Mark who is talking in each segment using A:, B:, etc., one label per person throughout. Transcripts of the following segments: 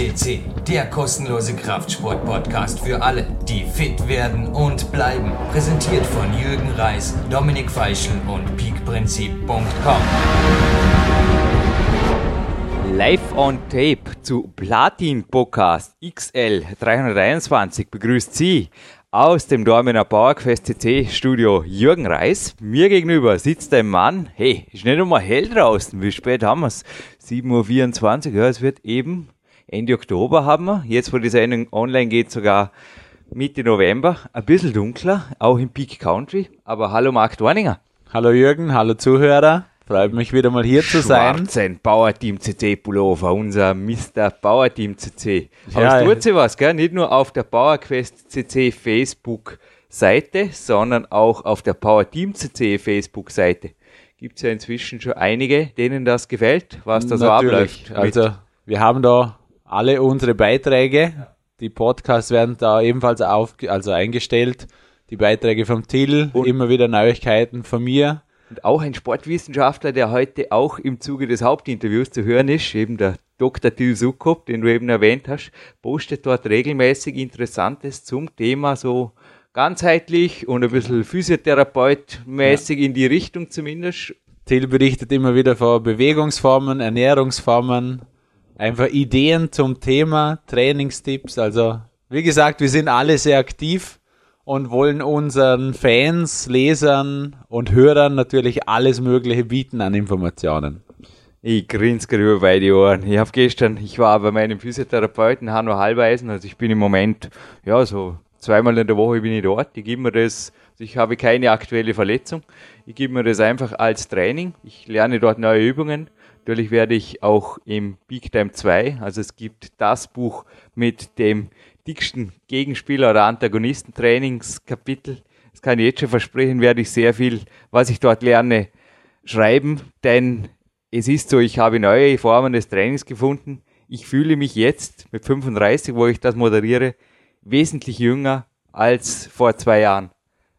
A: FCC, der kostenlose Kraftsport-Podcast für alle, die fit werden und bleiben. Präsentiert von Jürgen Reis, Dominik Feischl und peakprinzip.com.
B: Live on Tape zu Platin Podcast XL 323 begrüßt Sie aus dem Dormener Bauerquest CC Studio Jürgen Reis. Mir gegenüber sitzt ein Mann. Hey, ist nicht einmal hell draußen. Wie spät haben wir es? 7.24 Uhr. Ja, es wird eben Ende Oktober haben wir. Jetzt, wo die Sendung online geht, sogar Mitte November. Ein bisschen dunkler, auch im Peak Country. Aber hallo Marc Dorninger.
C: Hallo Jürgen, hallo Zuhörer. Freut mich wieder mal hier zu sein.
B: Schwarzen Bauerteam CC Pullover, unser Mr. Bauerteam CC. Aber
C: Ja,
B: es tut sich was, gell? Nicht nur auf der Bauerquest CC Facebook Seite, sondern auch auf der Powerteam CC Facebook Seite. Gibt es ja inzwischen schon einige, denen das gefällt, was da so
C: Natürlich.
B: abläuft.
C: Also wir haben da alle unsere Beiträge. Die Podcasts werden da ebenfalls auf, also eingestellt. Die Beiträge vom Till,
B: Und-
C: immer wieder Neuigkeiten von mir.
B: Und auch ein Sportwissenschaftler, der heute auch im Zuge des Hauptinterviews zu hören ist, eben der Dr. Till Sukop, den du eben erwähnt hast, postet dort regelmäßig Interessantes zum Thema so ganzheitlich und ein bisschen Physiotherapeut-mäßig in die Richtung zumindest.
C: Till berichtet immer wieder von Bewegungsformen, Ernährungsformen, einfach Ideen zum Thema, Trainingstipps. Also wie gesagt, wir sind alle sehr aktiv und wollen unseren Fans, Lesern und Hörern natürlich alles Mögliche bieten an Informationen.
B: Ich grinse gerade über beide Ohren. Ich habe gestern, ich war bei meinem Physiotherapeuten Hanno Halbeisen, also ich bin im Moment, ja, so zweimal in der Woche bin ich dort. Ich gebe mir das, also ich habe keine aktuelle Verletzung. Ich gebe mir das einfach als Training. Ich lerne dort neue Übungen. Natürlich werde ich auch im Big Time 2, also es gibt das Buch mit dem dicksten Gegenspieler oder Antagonisten-Trainingskapitel. Das kann ich jetzt schon versprechen, werde ich sehr viel, was ich dort lerne, schreiben, denn es ist so, ich habe neue Formen des Trainings gefunden. Ich fühle mich jetzt mit 35, wo ich das moderiere, wesentlich jünger als vor zwei Jahren.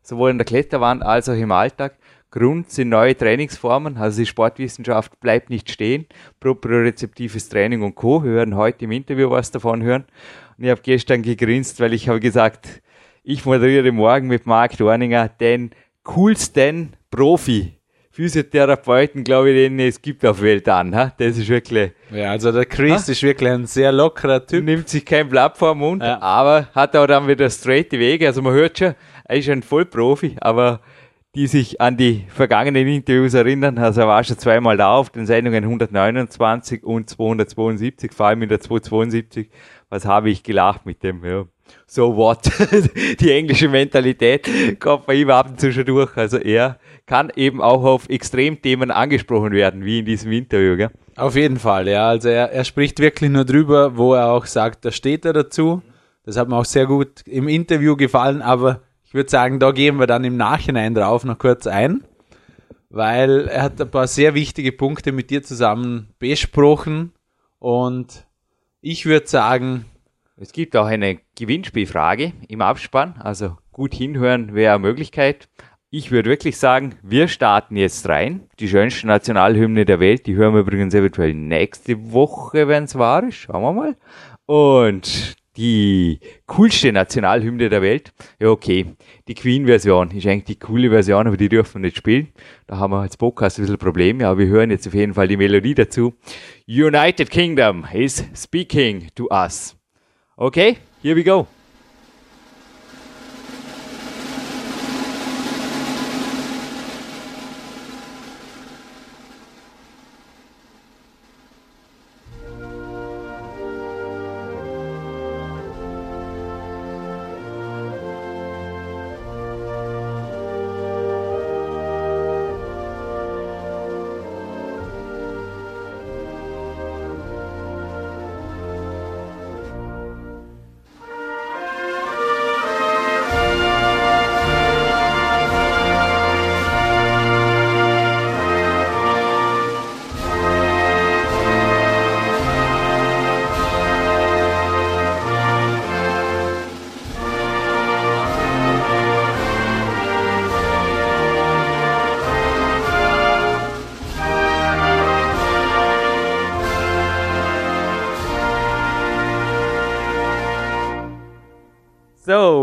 B: Sowohl in der Kletterwand als auch im Alltag. Grund sind neue Trainingsformen, also die Sportwissenschaft bleibt nicht stehen. Propriozeptives Training und Co. Wir werden heute im Interview was davon hören. Und ich habe gestern gegrinst, weil ich habe gesagt, ich moderiere morgen mit Marc Dorninger den coolsten Profi. Physiotherapeuten, glaube ich, den es gibt auf Welt an. Ha? Das ist wirklich,
C: Ja, also der Chris ist wirklich ein sehr lockerer Typ.
B: nimmt sich kein Blatt vor den Mund,
C: Ja.
B: aber hat auch dann wieder straight Wege. Also man hört schon, er ist ein Vollprofi, aber die sich an die vergangenen Interviews erinnern, also er war schon zweimal da auf den Sendungen 129 und 272, vor allem in der 272. Was habe ich gelacht mit dem, ja. So what? die englische Mentalität kommt bei ihm ab und zu schon durch. Also er kann eben auch auf Extremthemen angesprochen werden, wie in diesem Interview, gell?
C: Auf jeden Fall, ja. Also er, er spricht wirklich nur drüber, wo er auch sagt, da steht er dazu. Das hat mir auch sehr gut im Interview gefallen, aber ich würde sagen, da gehen wir dann im Nachhinein drauf noch kurz ein, weil er hat ein paar sehr wichtige Punkte mit dir zusammen besprochen und ich würde sagen,
B: Es gibt auch eine Gewinnspielfrage im Abspann, also gut hinhören wäre eine Möglichkeit. Ich würde wirklich sagen, wir starten jetzt rein. Die schönste Nationalhymne der Welt, die hören wir übrigens eventuell nächste Woche, wenn es wahr ist. Schauen wir mal. Und die coolste Nationalhymne der Welt, ja okay, die Queen-Version ist eigentlich die coole Version, aber die dürfen wir nicht spielen. Da haben wir als Podcast ein bisschen Probleme, aber wir hören jetzt auf jeden Fall die Melodie dazu. United Kingdom is speaking to us. Okay, here we go.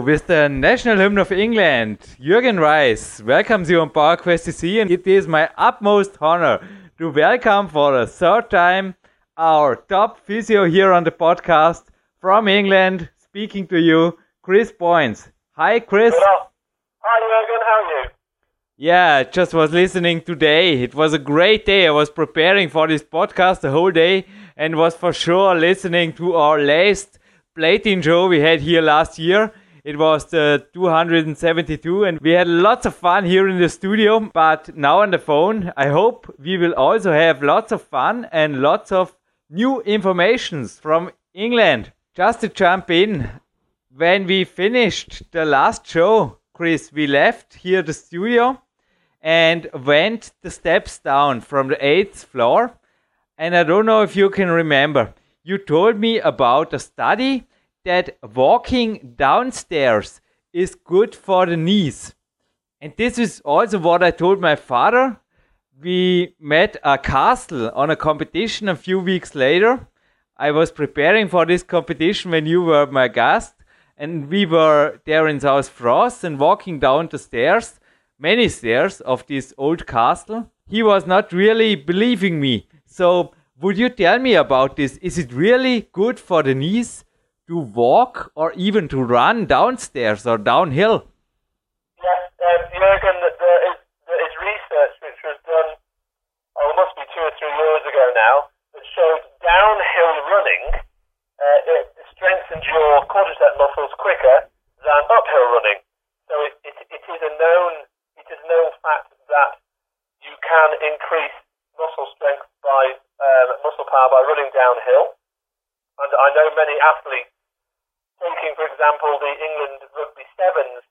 B: With the national hymn of England, Jürgen Reis welcomes you on PowerQuest CC, and it is my utmost honor to welcome for the third time our top physio here on the podcast from England, speaking to you, Chris Boynes. Hi, Chris.
D: Hello. Hi, Jürgen. How are you?
B: Yeah, just was listening today. It was a great day. I was preparing for this podcast the whole day and was for sure listening to our last plating show we had here last year. It was uh, the 272 and we had lots of fun here in the studio, but now on the phone, I hope we will also have lots of fun and lots of new informations from England. Just to jump in, when we finished the last show, Chris, we left here the studio and went the steps down from the eighth floor. And I don't know if you can remember, you told me about a study that walking downstairs is good for the knees. And this is also what I told my father. We met a castle on a competition a few weeks later. I was preparing for this competition when you were my guest, and we were there in South France and walking down the stairs many stairs of this old castle. He was not really believing me. So, would you tell me about this? Is it really good for the knees to walk or even to run downstairs or downhill?
D: Yes, um, there is, there is research which was done, oh, it must be two or three years ago now, that showed downhill running uh, it strengthens your quadricep muscles quicker than uphill running. So it, it, it is a known it is known fact that you can increase muscle strength by um, muscle power by running downhill. And I know many athletes, taking for example the England rugby sevens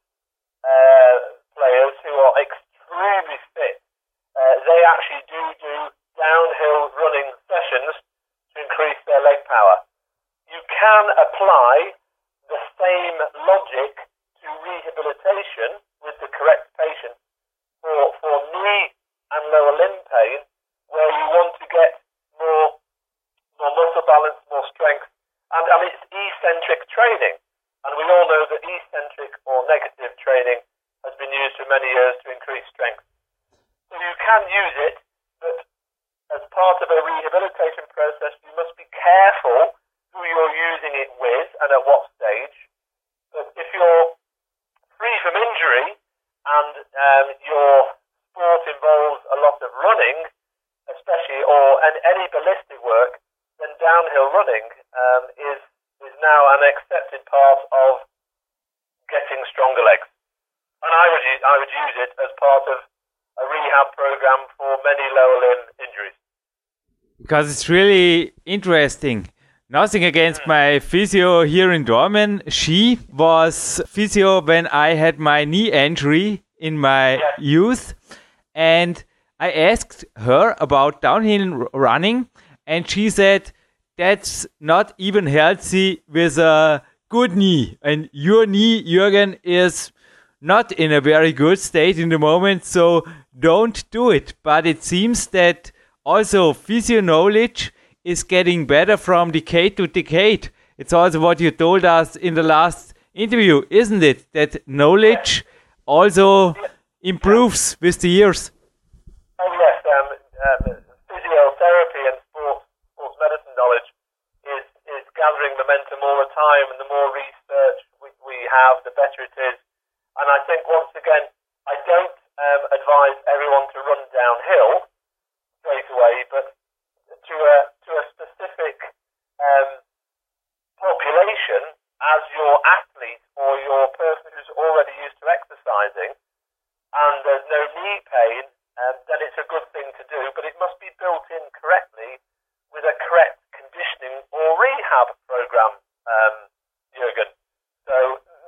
D: uh, players who are extremely fit, uh, they actually do do downhill running sessions to increase their leg power. You can apply the same logic to rehabilitation with the correct patient for, for knee and lower limb pain where you want to get more, more muscle balance, and, and it's eccentric training. And we all know that eccentric or negative training has been used for many years to increase strength. So you can use it, but as part of a rehabilitation process, you must be careful who you're using it with and at what stage. But if you're free from injury and um, your sport involves a lot of running, especially or and any ballistic work, then downhill running um, is is now an accepted part of getting stronger legs. And I would use, I would use it as part of a rehab program for many lower limb injuries.
B: Because it's really interesting. Nothing against hmm. my physio here in Dornbirn. She was physio when I had my knee injury in my youth. And I asked her about downhill running, and she said that's not even healthy with a good knee. And your knee, Jürgen, is not in a very good state in the moment, so don't do it. But it seems that also physio knowledge is getting better from decade to decade. It's also what you told us in the last interview, isn't it? That knowledge also improves with the years.
D: Oh yes, um, um, physiotherapy and sports, sports medicine knowledge is, is gathering momentum all the time, and the more research we, we have, the better it is. And I think once again, I don't um, advise everyone to run downhill straight away, but to a to a specific um, population as your athlete or your person who's already used to exercising, and there's no knee pain, um, then it's a good thing to do. But it must be built in correctly with a correct conditioning or rehab program, um, Jurgen. So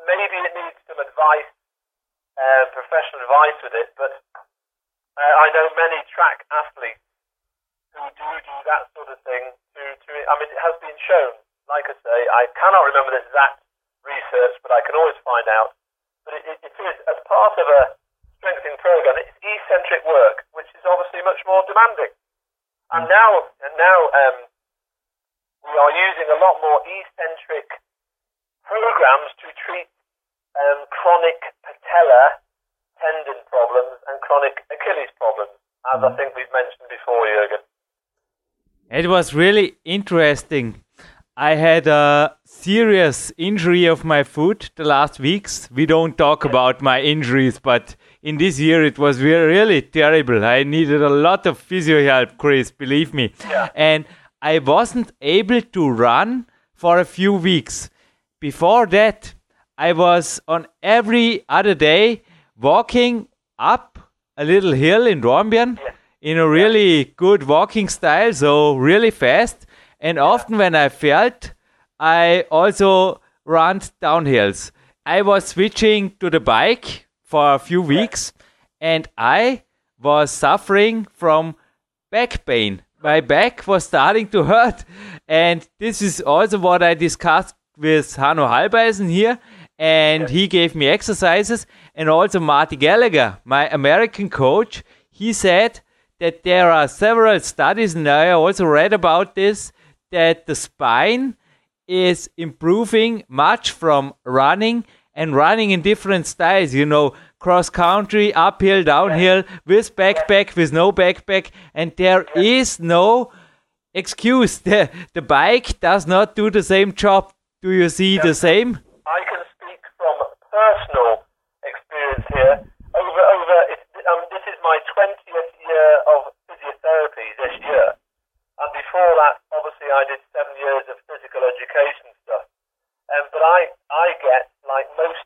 D: maybe it needs some advice, uh, professional advice with it. But uh, I know many track athletes who do do that sort of thing. To, to I mean, it has been shown. Like I say, I cannot remember the exact research, but I can always find out. But it, it, it is as part of a strengthening program. It's eccentric work, which is obviously much more demanding. And now, and now, um, we are using a lot more eccentric programs to treat um, chronic patella tendon problems and chronic Achilles problems, as I think we've mentioned before, Jürgen.
B: It was really interesting. I had a serious injury of my foot the last weeks. We don't talk about my injuries, but in this year it was really terrible. I needed a lot of physio help, Chris, believe me.
D: Yeah.
B: And I wasn't able to run for a few weeks. Before that, I was on every other day walking up a little hill in Dornbirn in a really good walking style, so really fast. And often when I felt, I also ran downhills. I was switching to the bike for a few weeks and I was suffering from back pain. My back was starting to hurt. And this is also what I discussed with Hanno Halbeisen here. And he gave me exercises. And also Marty Gallagher, my American coach, he said that there are several studies, and I also read about this, that the spine is improving much from running and running in different styles, you know, cross country, uphill, downhill, with backpack, with no backpack, and there is no excuse. The, the bike does not do the same job. Do you see the same?
D: I can speak from personal experience here. Over, over. It, um, this is my twentieth year of physiotherapy this year, and before that, obviously, I did seven years of physical education stuff. Um, but I, I get like most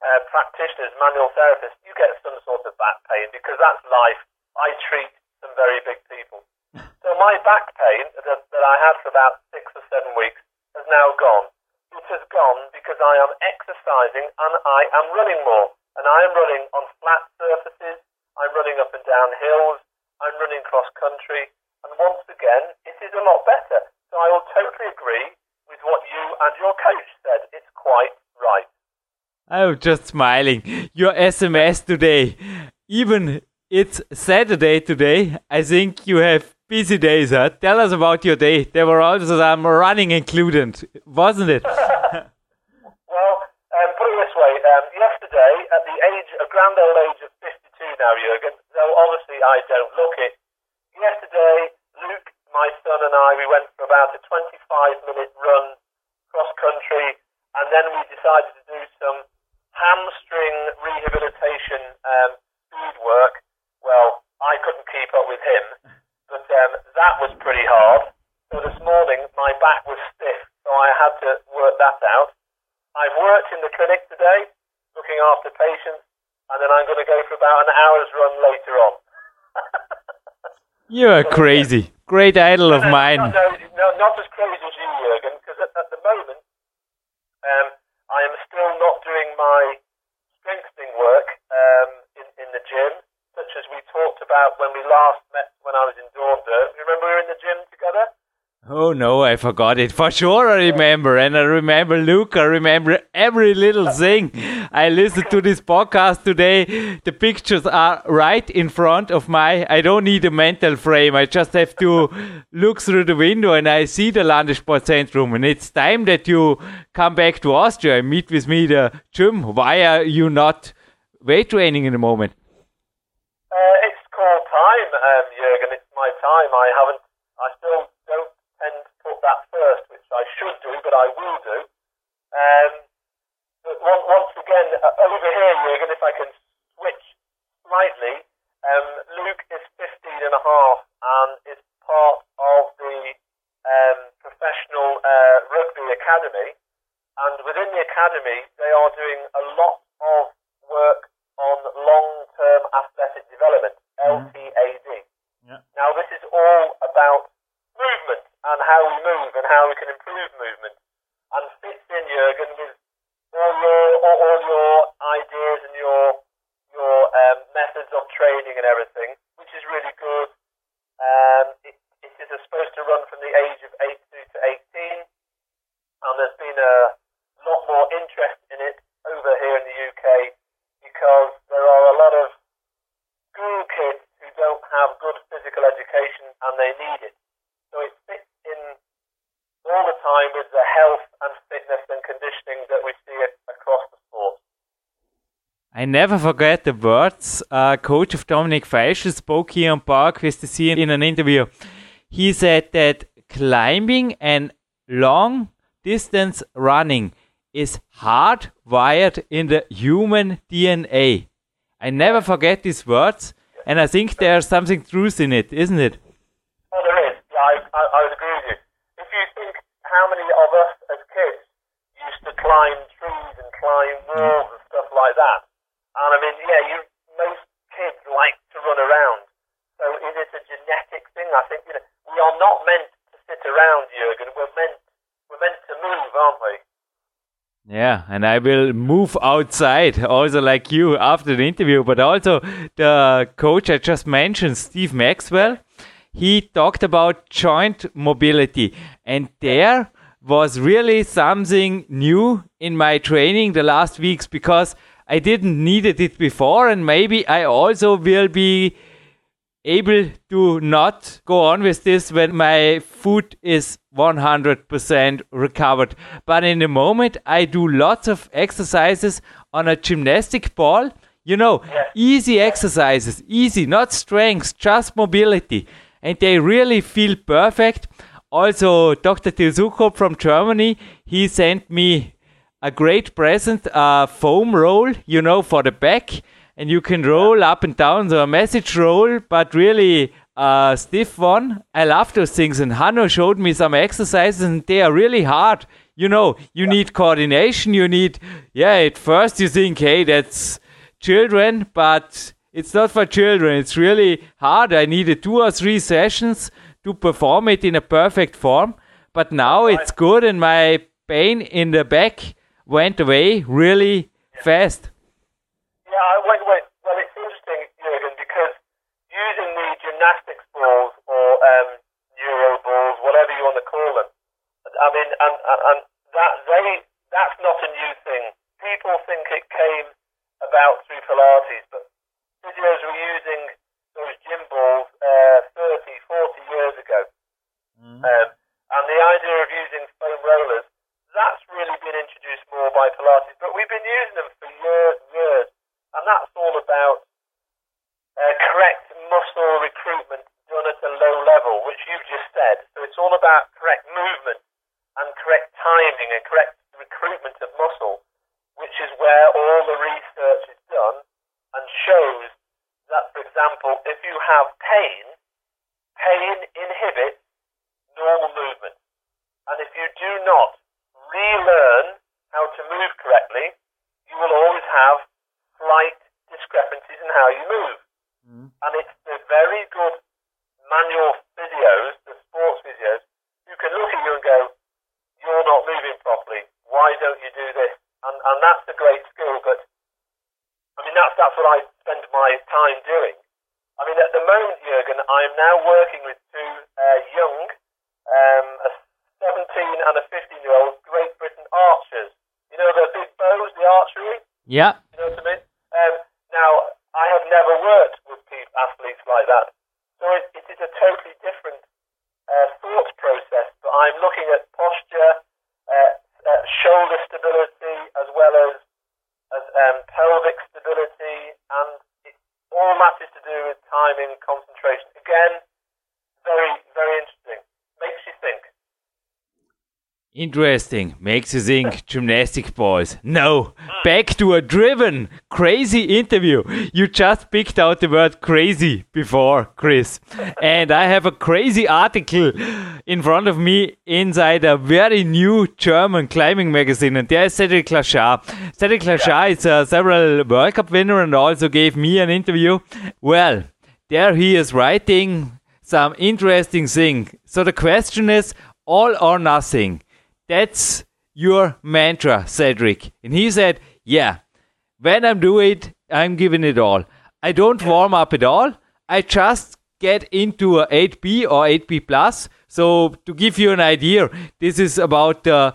D: uh, practitioners, manual therapists, you get some sort of back pain because that's life. I treat some very big people. So my back pain that, that I had for about six or seven weeks has now gone. It has gone because I am exercising and I am running more. And I am running on flat surfaces. I'm running up and down hills. I'm running cross country. And once again, it is a lot better. So I will totally agree with what you and your coach said. It's quite right.
B: I'm just smiling. Your SMS today, even it's Saturday today. I think you have busy days. Huh? Tell us about your day. There were also some running included, wasn't it?
D: Well, um, put it this way. Um, yesterday, at the age, a grand old age of 52 now, Jurgen, though obviously I don't look it, yesterday, Luke, my son, and I, we went for about a 25 minute run cross country, and then we decided to do some hamstring rehabilitation um, food work. Well, I couldn't keep up with him, but um, that was pretty hard. So this morning, my back was stiff, so I had to work that out. I've worked in the clinic today, looking after patients, and then I'm going to go for about an hour's run later on.
B: You are crazy. Great idol of
D: No,
B: mine.
D: No, no, not as crazy as you, Jurgen, because at, at the moment, um, I am still not doing my strengthening work um, in, in the gym, such as we talked about when we last met when I was in Dornbirn. Remember we were in the gym together?
B: Oh no, I forgot it. For sure I remember. And I remember Luke. I remember every little thing. I listened to this podcast today. The pictures are right in front of my. I don't need a mental frame. I just have to look through the window and I see the Landessportzentrum. And it's time that you come back to Austria and meet with me the gym. Why are you not weight training in the moment?
D: Uh, it's called time, um, Jurgen. It's my time. I haven't. I still don't tend to put that first, which I should do, but I will do. Um, once, again, uh, over here, Jurgen, if I can switch slightly, um, Luke is 15 and a half and is part of the um, professional uh, rugby academy. And within the academy, they are doing a lot of work on long-term athletic development, LTAD. Now, this is all about movement and how we move and how we can improve movement, and everything, which is really good. Um, it, it is supposed to run from the age of 8 to 18, and there's been a lot more interest in it over here in the UK because there are a lot of school kids who don't have good physical education and they need it. So it fits in all the time with the health and fitness and conditioning that we see a- across the sport.
B: Never forget the words uh, coach of Dominic Feischl spoke here on PowerQuest CC in an interview. He said that climbing and long distance running is hardwired in the human DNA. I never forget these words, and I think there's something truth in it, isn't it?
D: Oh, there is. I, I, I would agree with you. If you think how many of us as kids used to climb trees and climb walls and stuff like that, and I mean, yeah, you most kids like to run around. So is it a genetic thing? I think you know we are not meant to sit around, Jurgen. We're meant we're meant to move, aren't we?
B: Yeah, and I will move outside also like you after the interview, but also the coach I just mentioned, Steve Maxwell, he talked about joint mobility, and there was really something new in my training the last weeks because I didn't needed it before, and maybe I also will be able to not go on with this when my foot is 100% recovered. But in the moment, I do lots of exercises on a gymnastic ball. You know, easy exercises, easy, not strength, just mobility. And they really feel perfect. Also, Dr. Till Sukop from Germany, he sent me a great present, a foam roll, you know, for the back and you can roll up and down the message roll, but really a stiff one. I love those things. And Hanno showed me some exercises, and they are really hard. You know, you yeah. need coordination. You need, yeah, at first you think, hey, that's children, but it's not for children. It's really hard. I needed two or three sessions to perform it in a perfect form. But now right. it's good, and my pain in the back went away really fast.
D: Yeah, wait, wait. Well, it's interesting, Jurgen, because using the gymnastics balls or um, neuro balls, whatever you want to call them, I mean, and, and, and that they that's not a new thing. People think it came about through Pilates, but physios were using those gym balls uh, 30, 40 years ago. Mm. Um, and the idea of using foam rollers, that's really been by Pilates, but we've been using them for years and years and that's all about uh, correct muscle recruitment done at a low level, which you've just said. So it's all about correct movement and correct timing and correct recruitment of muscle, which is where all the research is done and shows that, for example, if you have pain inhibits normal movement. And if you do not relearn how to move correctly, you will always have slight discrepancies in how you move. Mm. And it's the very good manual physios, the sports physios, who can look at you and go, you're not moving properly. Why don't you do this? And, and that's a great skill. But I mean, that's, that's what I spend my time doing. I mean, at the moment, Jurgen, I'm now working with two uh, young, um, a 17 and a 15 year old Great Britain archers. You know, the big bows, the archery?
B: Yeah.
D: You know what I mean? Um, now, I have never worked with athletes like that, so it, it is a totally different uh, thought process. But I'm looking at posture, uh, uh, shoulder stability, as well as as um, pelvic stability, and it all matters to do with timing, concentration. Again, very very interesting. Makes you think.
B: Interesting. Makes you think gymnastic balls. No. Back to a driven, crazy interview. You just picked out the word crazy before, Chris. And I have a crazy article in front of me inside a very new German climbing magazine. And there is Cedric Lachat. Cedric Lachat is a several World Cup winner and also gave me an interview. Well, there he is writing some interesting thing. So the question is all or nothing that's your mantra, Cedric. And he said, Yeah, when I'm doing it, I'm giving it all. I don't warm up at all. I just get into a 8B or 8B plus. So to give you an idea, this is about the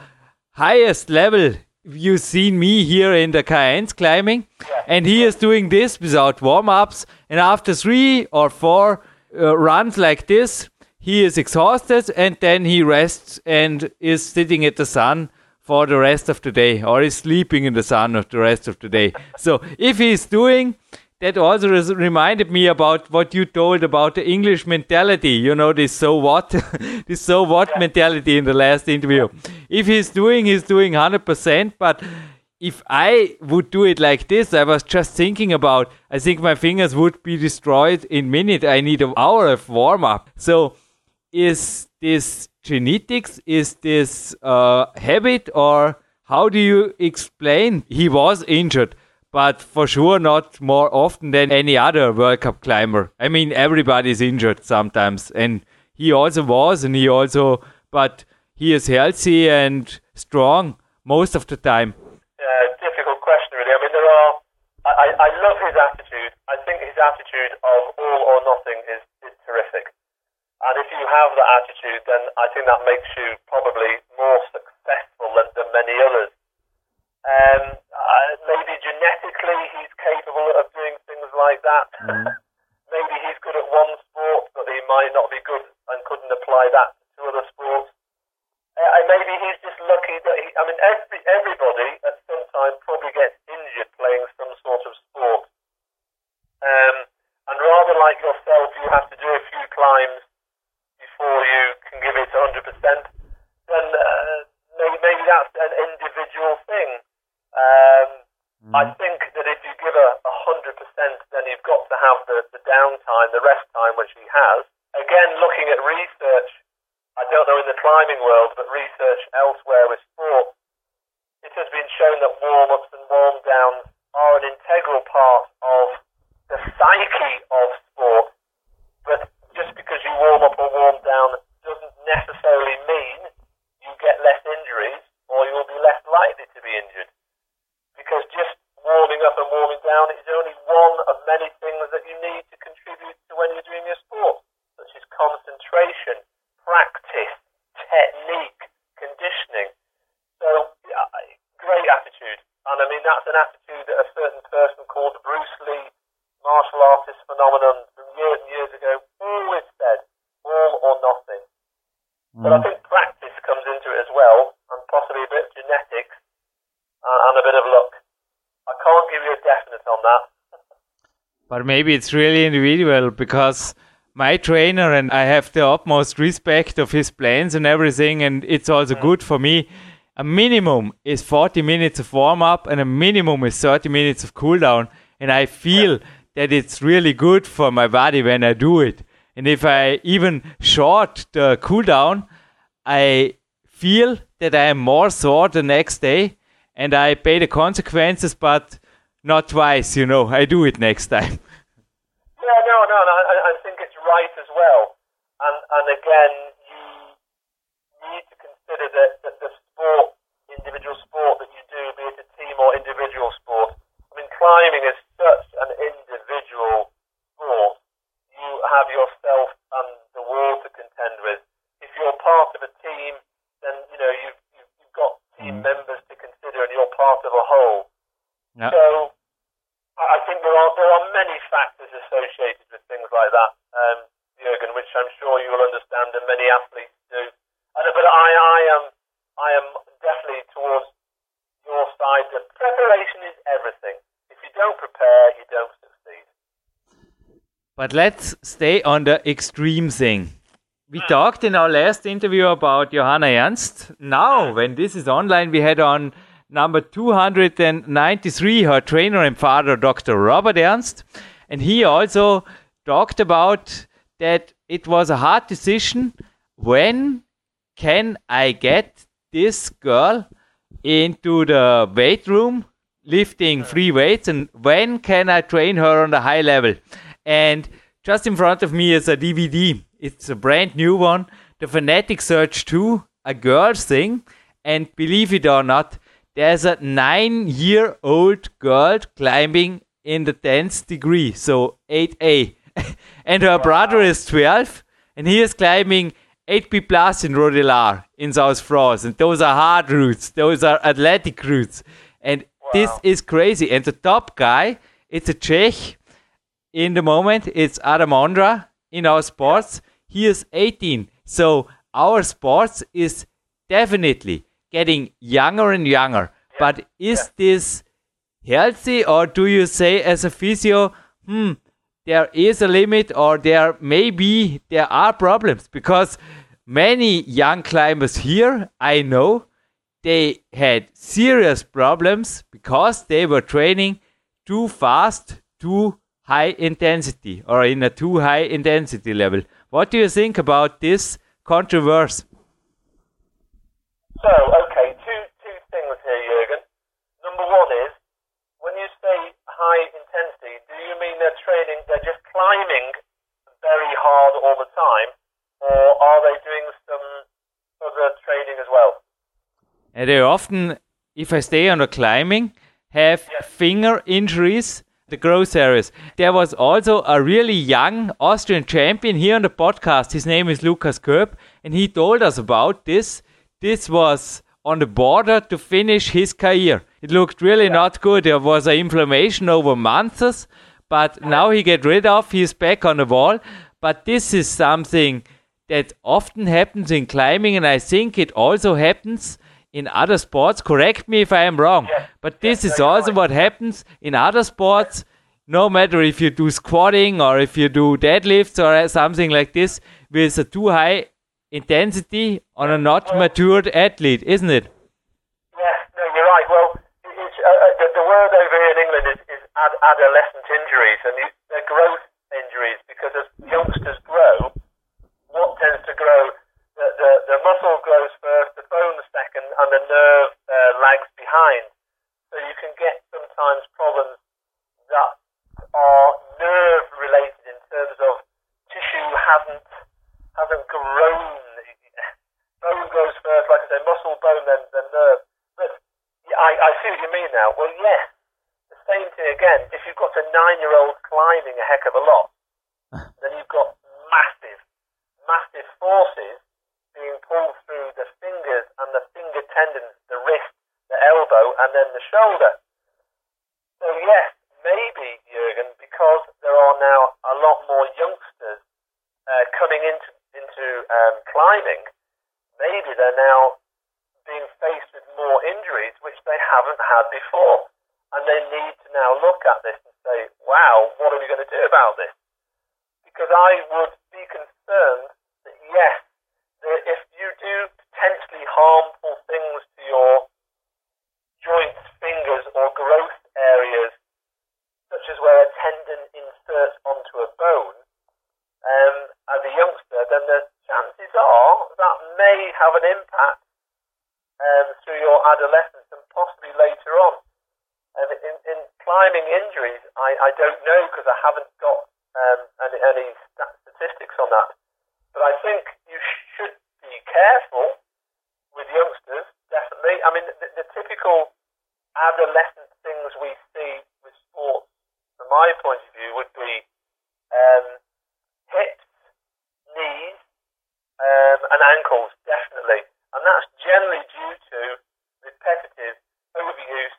B: highest level you've seen me here in the Cairns climbing. And he is doing this without warm ups. And after three or four uh, runs like this, he is exhausted and then he rests and is sitting at the sun for the rest of the day or is sleeping in the sun of the rest of the day. So if he's doing that also reminded me about what you told about the English mentality. You know, this so what, this so what mentality in the last interview. If he's doing, he's doing 100%. But if I would do it like this, I was just thinking about, I think my fingers would be destroyed in minute. I need an hour of warm up. So is this genetics? Is this uh, habit? Or how do you explain he was injured? but for sure not more often than any other World Cup climber. I mean, everybody's injured sometimes, and he also was, and he also, but he is healthy and strong most of the time.
D: Difficult question, really. I mean, there are. I, I love his attitude. I think his attitude of all or nothing is, is terrific. And if you have that attitude, then I think that makes you probably more successful than, than many others. Um, uh, maybe genetically he's capable of doing things like that. Mm. maybe he's good at one sport, but he might not be good and couldn't apply that to other sports. Uh, and maybe he's just lucky that he. I mean, every everybody at some time probably gets injured playing some sort of sport. Um, and rather like yourself, you have to do a few climbs can give it 100%. Then uh, maybe maybe that's an individual thing. Um, mm. I think that if you give a hundred percent, then you've got to have the, the downtime, the rest time, which he has. Again, looking at research, I don't know in the climbing world, but research elsewhere with sport, it has been shown that warm ups and warm downs are an integral part of the psyche of sport. But just because you warm up or warm down doesn't necessarily mean you get less injuries or you will be less likely to be injured because just warming up and warming down is only one of many things that you need to contribute to when you're doing your sport, such as concentration, practice, technique, conditioning. So, yeah, great attitude. And I mean, that's an attitude that a certain person called Bruce Lee, martial artist phenomenon from years and years ago, always said, all or nothing. Mm. But I mm. think practice comes into it as well, and possibly a bit of genetics uh, and a bit of luck. I can't give you a definite on that.
B: but maybe it's really individual because my trainer and I have the utmost respect of his plans and everything, and it's also good for me. A minimum is 40 minutes of warm up, and a minimum is 30 minutes of cool down. And I feel that it's really good for my body when I do it. And if I even short the cool down, I feel that I am more sore the next day and I pay the consequences, but not twice, you know. I do it next time.
D: Yeah, no, no, no. I, I think it's right as well. And and again, you need to consider that, that the sport, individual sport that you do, be it a team or individual sport. I mean, climbing is such an individual sport. You have yourself and the wall to contend with. If you're part of a team, then you know you've you've, you've got team mm. members to consider, and you're part of a whole. Yep. So I think there are there are many factors associated with things like that, um, Jurgen, which I'm sure you will understand, and many athletes do. And, but I, I am I am definitely towards your side that preparation is everything. If you don't prepare, you don't succeed.
B: Let's stay on the extreme thing. We talked in our last interview about Johanna Ernst. Now, when this is online, we had on number 293 her trainer and father, Dr. Robert Ernst. And he also talked about that it was a hard decision when can I get this girl into the weight room lifting free weights and when can I train her on a high level? And just in front of me is a DVD it's a brand new one. The Fanatic Search 2, a girl's thing. And believe it or not, there's a nine year old girl climbing in the 10th degree, so 8A. and her wow. brother is 12, and he is climbing 8B plus in Rodellar in South France. And those are hard routes, those are athletic routes. And wow. this is crazy. And the top guy, it's a Czech. In the moment, it's Adam Ondra in our sports he is 18. So our sports is definitely getting younger and younger. But is this healthy, or do you say as a physio, hmm, there is a limit, or there may be there are problems because many young climbers here I know they had serious problems because they were training too fast, too high intensity, or in a too high intensity level. What do you think about this controversy?
D: So, okay, two two things here, Jurgen. Number one is when you say high intensity, do you mean they're training? They're just climbing very hard all the time, or are they doing some other training as well?
B: And they often, if I stay on the climbing, have
D: Yes.
B: finger injuries, the growth areas. There was also a really young Austrian champion here on the podcast. His name is Lukas Köp, and he told us about this. This was on the border to finish his career. It looked really not good. There was an inflammation over months, but now he get rid of. He's back on the wall. But this is something that often happens in climbing, and I think it also happens in other sports. Correct me if I am wrong, but this is also what happens in other sports. No matter if you do squatting or if you do deadlifts or something like this, with a too high intensity on a not matured athlete, isn't it?
D: Yeah, no, you're right. Well, it's, uh, uh, the, the word over here in England is, is ad- adolescent injuries, and they're growth injuries because as youngsters grow, what tends to grow? The, the, the muscle grows first, the bone second, and the nerve uh, lags behind. So you can get sometimes problems that are nerve related in terms of tissue hasn't hasn't grown. Bone grows first, like I say, muscle, bone, then, then nerve. But yeah, I, I see what you mean now. Well, yes, the same thing again. If you've got a nine-year-old climbing a heck of a lot, then you've got massive, massive forces being pulled through the finger tendons, the wrist, the elbow, and then the shoulder. So yes, maybe Jurgen, because there are now a lot more youngsters uh, coming into into um, climbing, maybe they're now being faced with more injuries which they haven't had before, and they need to now look at this and say, "Wow, what are we going to do about this?" Because I would be concerned that yes, if you do potentially harmful things to your joints, fingers, or growth areas, such as where a tendon inserts onto a bone, um, as a youngster, then the chances are that may have an impact um, through your adolescence and possibly later on. And in, in climbing injuries, I, I don't know because I haven't got um, any, any statistics on that. But I think you should be careful youngsters, definitely. I mean, the, the typical adolescent things we see with sports, from my point of view, would be um, hips, knees, um, and ankles, definitely. And that's generally due to repetitive overuse,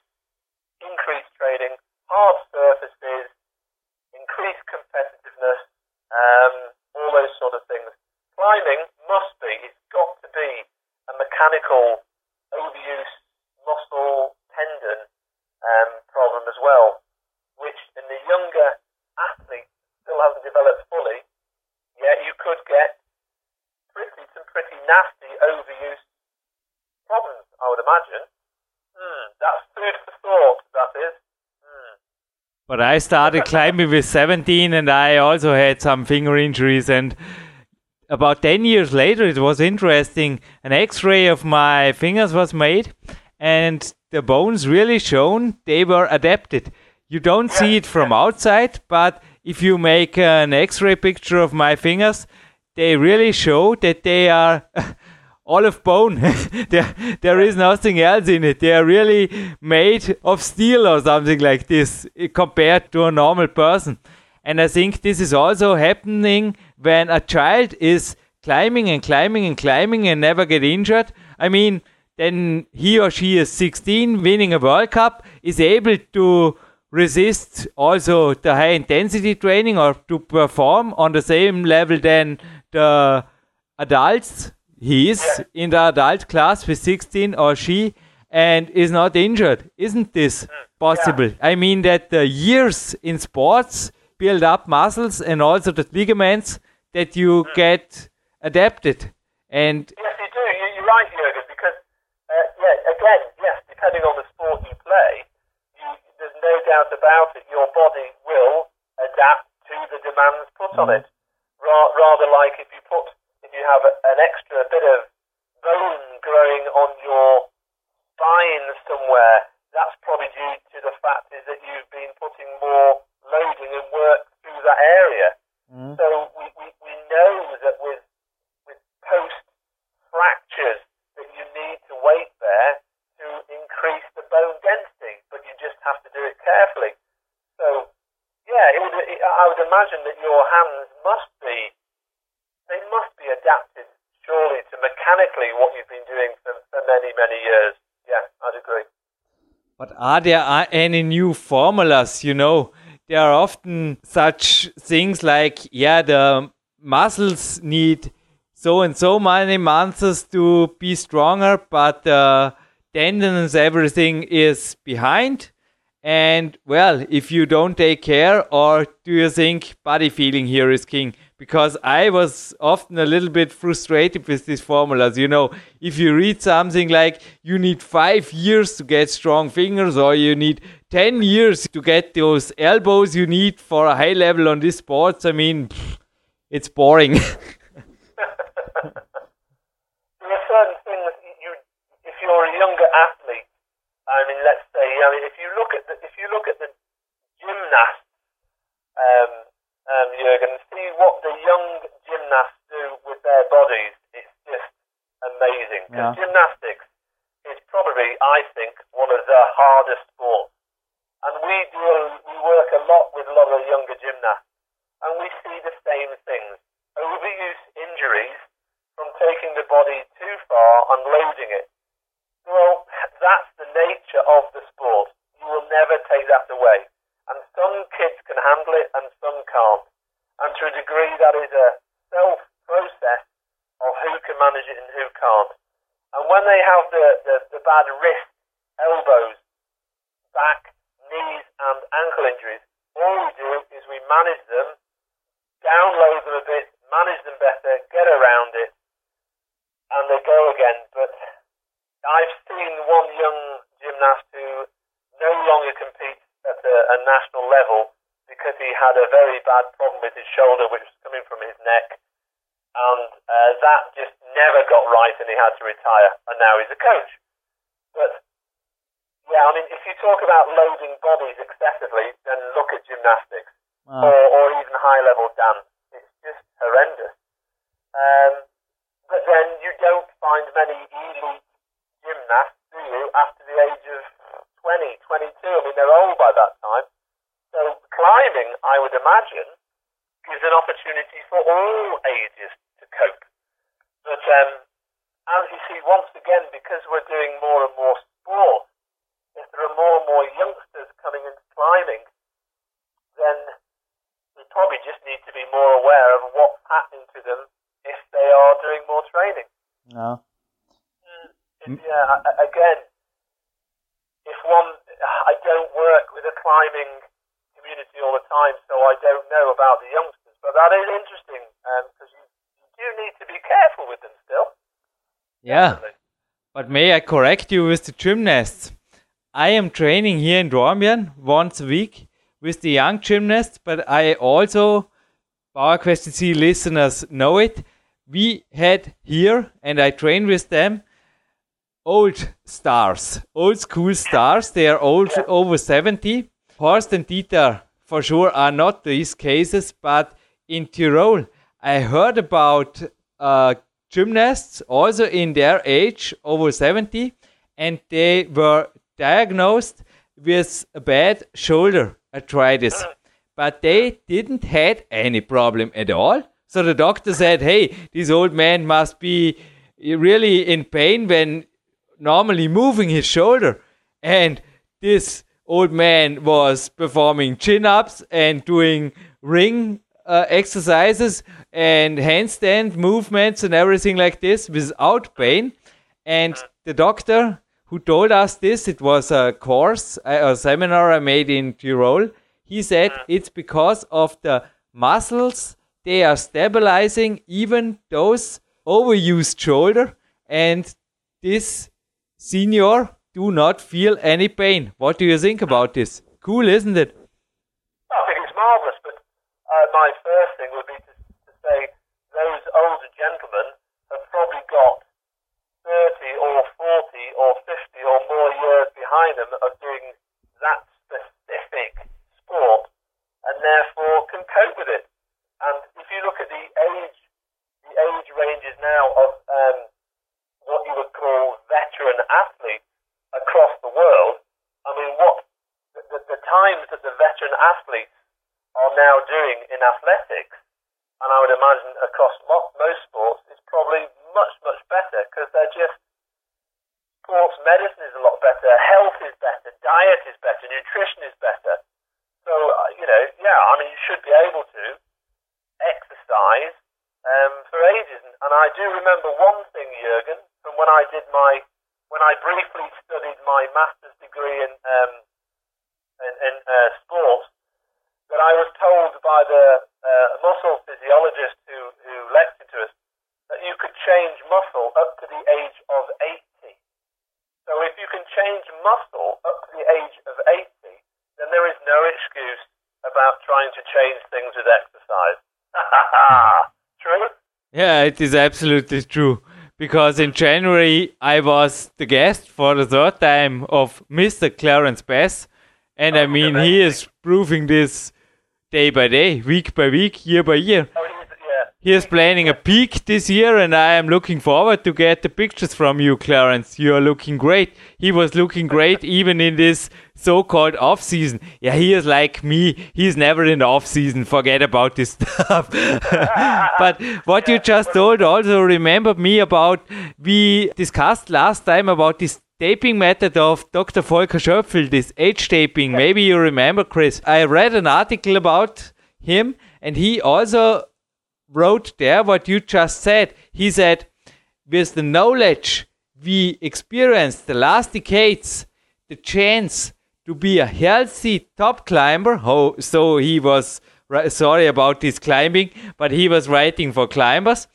D: increased training, hard surfaces, increased competitiveness, um, all those sort of things. Climbing must be, it's got to be a mechanical overuse muscle tendon um, problem as well, which in the younger athlete still hasn't developed fully. Yeah, you could get pretty some pretty nasty overuse problems, I would imagine. Hmm, that's food for thought, that is. Hmm.
B: But I started climbing with 17 and I also had some finger injuries and about 10 years later it was interesting. An x-ray of my fingers was made and the bones really shown they were adapted. You don't see it from outside but if you make an x-ray picture of my fingers they really show that they are all of bone. There, there is nothing else in it. They are really made of steel or something like this eh, compared to a normal person. And I think this is also happening when a child is climbing and climbing and climbing and never get injured. I mean, then he or she is 16, winning a World Cup, is able to resist also the high intensity training or to perform on the same level than the adults he is in the adult class with 16 or she and is not injured. Isn't this hmm. possible? I mean that the years in sports build up muscles and also the ligaments that you hmm. get adapted. And
D: Yes, you do. You, you're right, Jurgen, because, uh, yeah, again, yes, depending on the sport you play, you, there's no doubt about it, your body will adapt to the demands put on hmm. it. Ra- rather like if you put, if you have a, an extra bit of bone growing on your spine somewhere, that's probably due to the fact is that you've been putting more loading and work through that area. Hmm. So we, we, we know that with with post fractures that you need to wait there to increase the bone density, but you just have to do it carefully. So yeah, it would, it, I would imagine that your hands must be they must be adapted surely to mechanically what you've been doing for, for many many years. Yeah, I'd agree.
B: But are there any new formulas? You know, there are often such things like, yeah, the muscles need so and so many months to be stronger, but the tendons, everything is behind. And well, if you don't take care, or do you think body feeling here is king? Because I was often a little bit frustrated with these formulas. You know, if you read something like you need five years to get strong fingers, or you need 10 years to get those elbows you need for a high level on these sports, I mean, pff, it's boring.
D: are certain things you- you, if you're a younger athlete, I mean, let's say, I mean, if you look at the, if you look at the gymnasts, um, um, Jurgen, see what the young gymnasts do with their bodies, it's just amazing.
B: Yeah.
D: gymnastics is probably, I think, one of the hardest sports. And we do, we work a lot with a lot of the younger gymnasts, and we see the same things. Overuse injuries from taking the body too far and loading it. Well, that's the nature of the sport. You will never take that away. And some kids can handle it and some can't. And to a degree, that is a self process of who can manage it and who can't. And when they have the, the, the bad wrist, elbows, back, knees, and ankle injuries, all we do is we manage them, download them a bit, manage them better, get around it, and they go again. But I've seen one young gymnast who no longer competes at a, a national level because he had a very bad problem with his shoulder, which was coming from his neck, and uh, that just never got right, and he had to retire. And now he's a coach. But yeah, I mean, if you talk about loading bodies excessively, then look at gymnastics or, or even high-level dance. It's just horrendous. Um, but then you don't find many elite gymnasts, do you, after the age of 20, 22? I mean, they're old by that time. So climbing, I would imagine, gives an opportunity for all ages to cope. But um, as you see, once again, because we're doing more and more sport, if there are more and more youngsters coming into climbing, then probably just need to be more aware of what's happening to them if they are doing more training.
C: No.
D: Mm, it- mm. yeah, a- a- again, if one, I don't work with a climbing community all the time, so I don't know about the youngsters, but that is interesting um, because you, you do need to be careful with them still.
B: yeah.
D: Definitely.
B: But may I correct you with the gymnasts? I am training here in Dornbirn once a week with the young gymnasts, but I also, PowerQuest CC listeners know it. We had here, and I train with them, old stars, old school stars. They are old, over 70. Horst and Dieter, for sure, are not these cases, but in Tyrol, I heard about uh, gymnasts also in their age, over 70, and they were diagnosed with a bad shoulder arthritis. But they didn't had any problem at all. So the doctor said, hey, this old man must be really in pain when normally moving his shoulder. And this old man was performing chin ups and doing ring uh, exercises and handstand movements and everything like this without pain. And the doctor who told us this, it was a course, a seminar I made in Tyrol. He said it's because of the muscles they are stabilizing even those overused shoulder and this senior do not feel any pain. What do you think about this? Cool, isn't it?
D: I think it's marvellous, but uh, my first thing would be to, to say those older gentlemen have probably got 30 or 40 or 50 or more years behind them of doing that specific sport and therefore can cope with it. And if you look at the age, the age ranges now of um, what you would call veteran athletes across the world, I mean, what the, the, the times that the veteran athletes are now doing in athletics, and I would imagine across most sports, is probably much, much better because they're just sports medicine is a lot better, health is better, diet is better, nutrition is better. So, uh, you know, yeah, I mean, you should be able to exercise um, for ages. And, and I do remember one thing, Jurgen, from when I did my, when I briefly studied my master's degree in, um, in, in uh, sports, that I was told by the uh, muscle physiologist who, who lectured to us that you could change muscle up to the age of 80. So if you can change muscle up to the age of 80, then there is no excuse about trying to change things with exercise. True?
B: Yeah, it is absolutely true. Because in January I was the guest for the third time of Mr. Clarence Bass. And I oh, mean, he is proving this day by day, week by week, year by year.
D: Oh.
B: He is planning a peak this year, and I am looking forward to get the pictures from you, Clarence. You are looking great. He was looking great even in this so-called off season. Yeah, he is like me. He's never in the off season. Forget about this stuff. but what you just told also remembered me about we discussed last time about this taping method of Dr. Volker Schöffl, this H-taping. Maybe you remember, Chris. I read an article about him, and he also wrote there what you just said. He said, with the knowledge we experienced the last decades, the chance to be a healthy top climber, oh, so he was sorry about this climbing, but he was writing for climbers.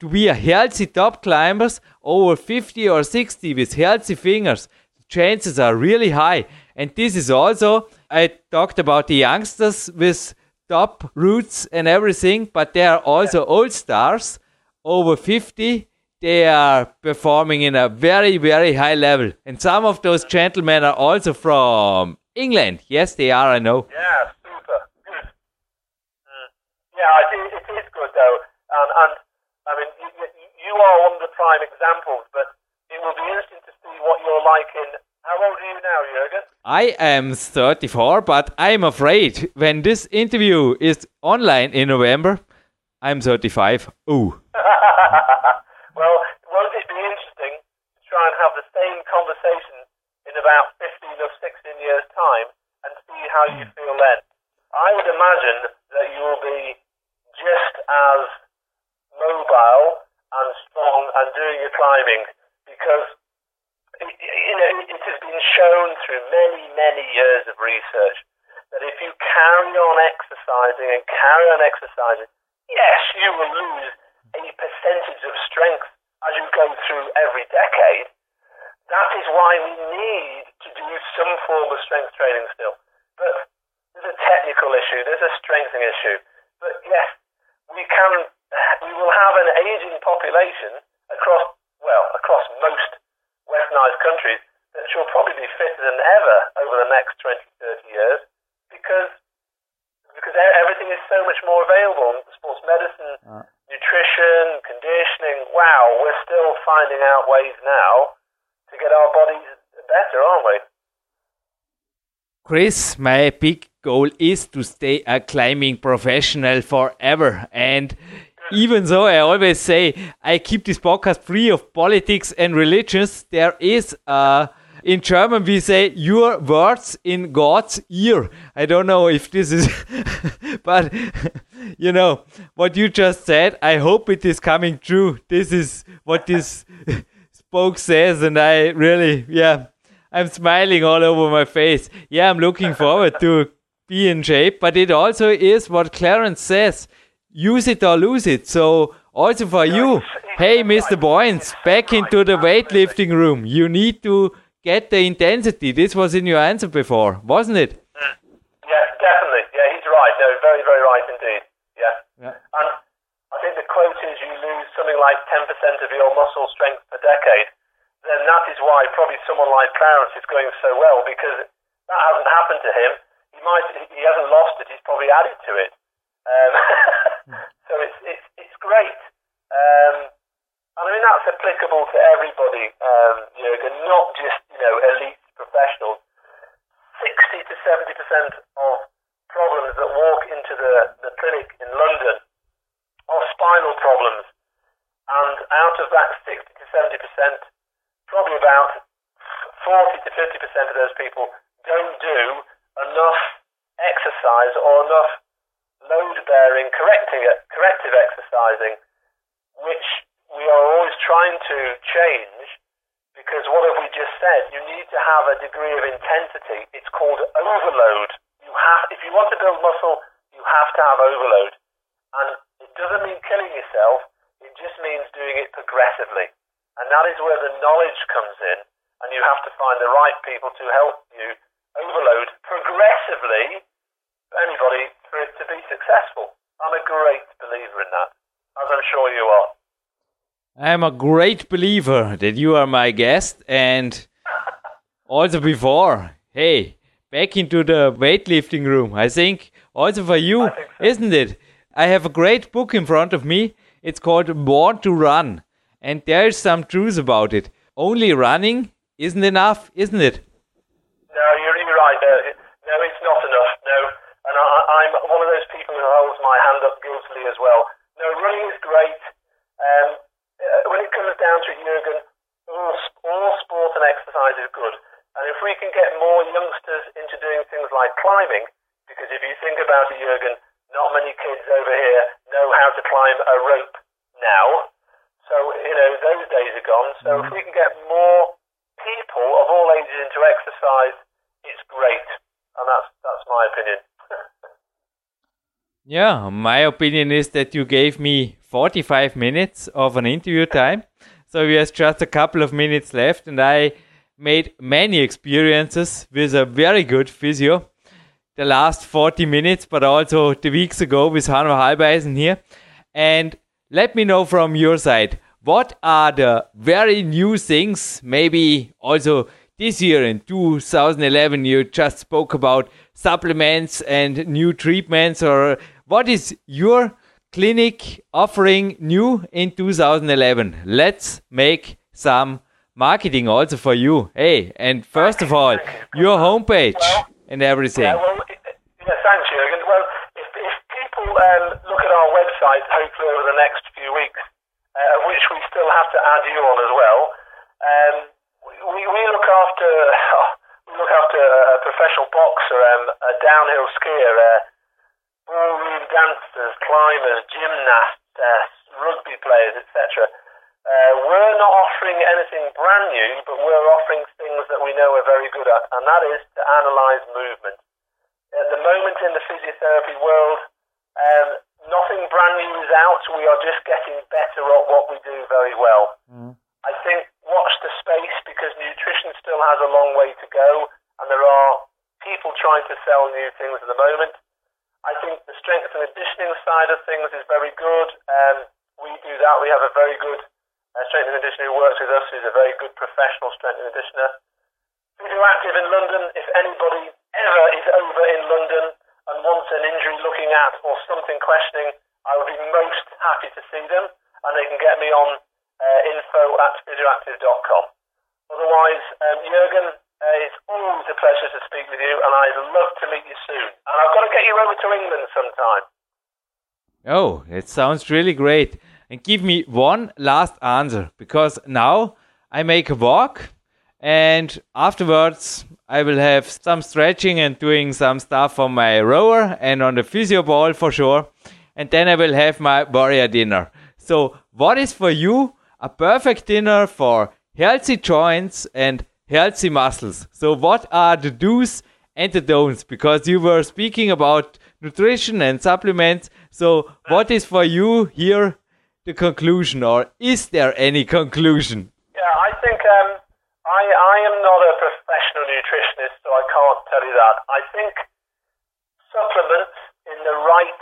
B: To be a healthy top climbers over 50 or 60 with healthy fingers, the chances are really high. And this is also, I talked about the youngsters with top roots and everything, but there are also old stars over 50. They are performing in a very, very high level. And some of those gentlemen are also from England. Yes, they are, I know.
D: Yeah, super. Good. Mm. Yeah, I think it is good though. And, and I mean, you, you- you are one of the prime examples, but it will be interesting to see what you're like in. How old are you now, Jurgen?
B: I am 34, but I'm afraid when this interview is online in November, I'm 35. Ooh.
D: well, won't it be interesting to try and have the same conversation in about 15 or 16 years' time and see how you feel then? I would imagine that you will be just as mobile and strong and doing your climbing because you know, it has been shown through many, many years of research that if you carry on exercising and carry on exercising, yes, you will lose a percentage of strength as you go through every decade. That is why we need to do some form of strength training still. But there's a technical issue, there's a strengthening issue. But yes, we can, we will have an aging population across, well, across most countries that shall probably be fitter than ever over the next 20, 30 years because because everything is so much more available. Sports medicine, ah. nutrition, conditioning. Wow, we're still finding out ways now to get our bodies better, aren't we?
B: Chris, my big goal is to stay a climbing professional forever. And even though I always say I keep this podcast free of politics and religions, there is uh in German we say your words in God's ear. I don't know if this is but you know, what you just said, I hope it is coming true. This is what this spoke says, and I really, yeah, I'm smiling all over my face. Yeah, I'm looking forward to be in shape, but it also is what Clarence says use it or lose it. So, also for you, hey, Mr. Boyens, back into the weightlifting room. You need to get the intensity. This was in your answer before, wasn't it? Mm.
D: Yeah, definitely. Yeah, he's right. No, very, very right indeed. Yeah.
B: Yeah.
D: And I think the quote is you lose something like 10% of your muscle strength per decade. Then that is why probably someone like Clarence is going so well because that hasn't happened to him. He might, he hasn't lost it. He's probably added to it. Um, so it's, it's, it's great. Um, and I mean, that's applicable to everybody, um, Jurgen, not just, you know, elite professionals. 60 to 70% of problems that walk into the, the clinic in London are spinal problems. And out of that 60 to 70%, probably about 40 to 50% of those people don't do enough exercise or enough load bearing correcting, corrective exercising, which we are always trying to change because what have we just said? You need to have a degree of intensity. It's called overload. You have, if you want to build muscle, you have to have overload. And it doesn't mean killing yourself. It just means doing it progressively. And that is where the knowledge comes in. And you have to find the right people to help you overload progressively anybody for to be successful. I'm a great believer in that, as I'm sure you are.
B: I'm a great believer that you are my guest and also before, hey, back into the weightlifting room. I think also for you,
D: so.
B: isn't it? I have a great book in front of me. It's called Born to Run. And there's some truth about it. Only running isn't enough, isn't it?
D: No, you're, you're right. No, it- no, it's not enough. No, and I, I'm one of those people who holds my hand guiltily as well. No, running is great. Um, uh, when it comes down to it, Jurgen, all, all sport and exercise is good. And if we can get more youngsters into doing things like climbing, because if you think about it, Jurgen, not many kids over here know how to climb a rope now. So, you know, those days are gone. So if we can get more people of all ages into exercise, it's great. And that's that's my opinion.
B: Yeah, my opinion is that you gave me 45 minutes of an interview time. So we have just a couple of minutes left, and I made many experiences with a very good physio. The last 40 minutes, but also the weeks ago with Hanno Halbeisen here. And let me know from your side what are the very new things, maybe also this year in 2011 you just spoke about supplements and new treatments or what is your clinic offering new in 2011 let's make some marketing also for you. Hey and first of all your homepage and everything.
D: Yeah, well, yeah, thanks, Jurgen. Well, if, if people um, look at our website, hopefully over the next few weeks, uh, which we still have to add you on as well, um, we, we look after we look after a professional boxer, um, a downhill skier, uh, ballroom dancers, climbers, gymnasts, uh, rugby players, etc. Uh, we're not offering anything brand new, but we're offering things that we know we're very good at, and that is to analyse movement. At the moment in the physiotherapy world, um, nothing brand new is out. We are just getting better at what we do very well. I think watch the space because nutrition still has a long way to go, and there are people trying to sell new things at the moment. I think the strength and conditioning side of things is very good. Um, we do that. We have a very good uh, strength and conditioner who works with us, who's a very good professional strength and conditioner. Physioactive in London, if anybody ever is over in London and wants an injury looking at or something questioning, I would be most happy to see them, and they can get me on uh, info at physioactive.com. Otherwise, um, Jurgen, uh, it's always a pleasure to speak with you, and I'd love to meet you soon. And I've got to get you over to England sometime.
B: Oh, it sounds really great. And give me one last answer because now I make a walk and afterwards I will have some stretching and doing some stuff on my rower and on the physio ball for sure. and then I will have my warrior dinner. So, what is for you a perfect dinner for healthy joints and healthy muscles? So, what are the do's and the don'ts? Because you were speaking about nutrition and supplements. So, what is for you here the conclusion, or is there any conclusion?
D: Yeah, I think um, I, I am not a professional nutritionist, so I can't tell you that. I think supplements in the right,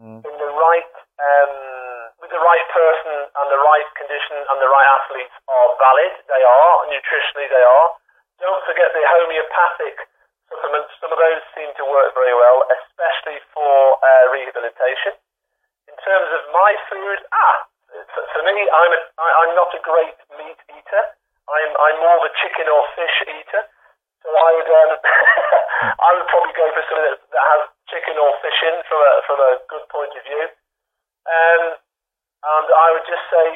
D: in the right, um, right person and the right condition and the right athletes are valid. They are nutritionally, they are. Don't forget the homeopathic supplements. Some of those seem to work very well, especially for uh, rehabilitation. In terms of my food, ah, for, me, I'm a, I, I'm not a great meat eater. I'm I'm more of a chicken or fish eater. So I would um, I would probably go for something that, that has chicken or fish in from a from a good point of view. Um, and I would just say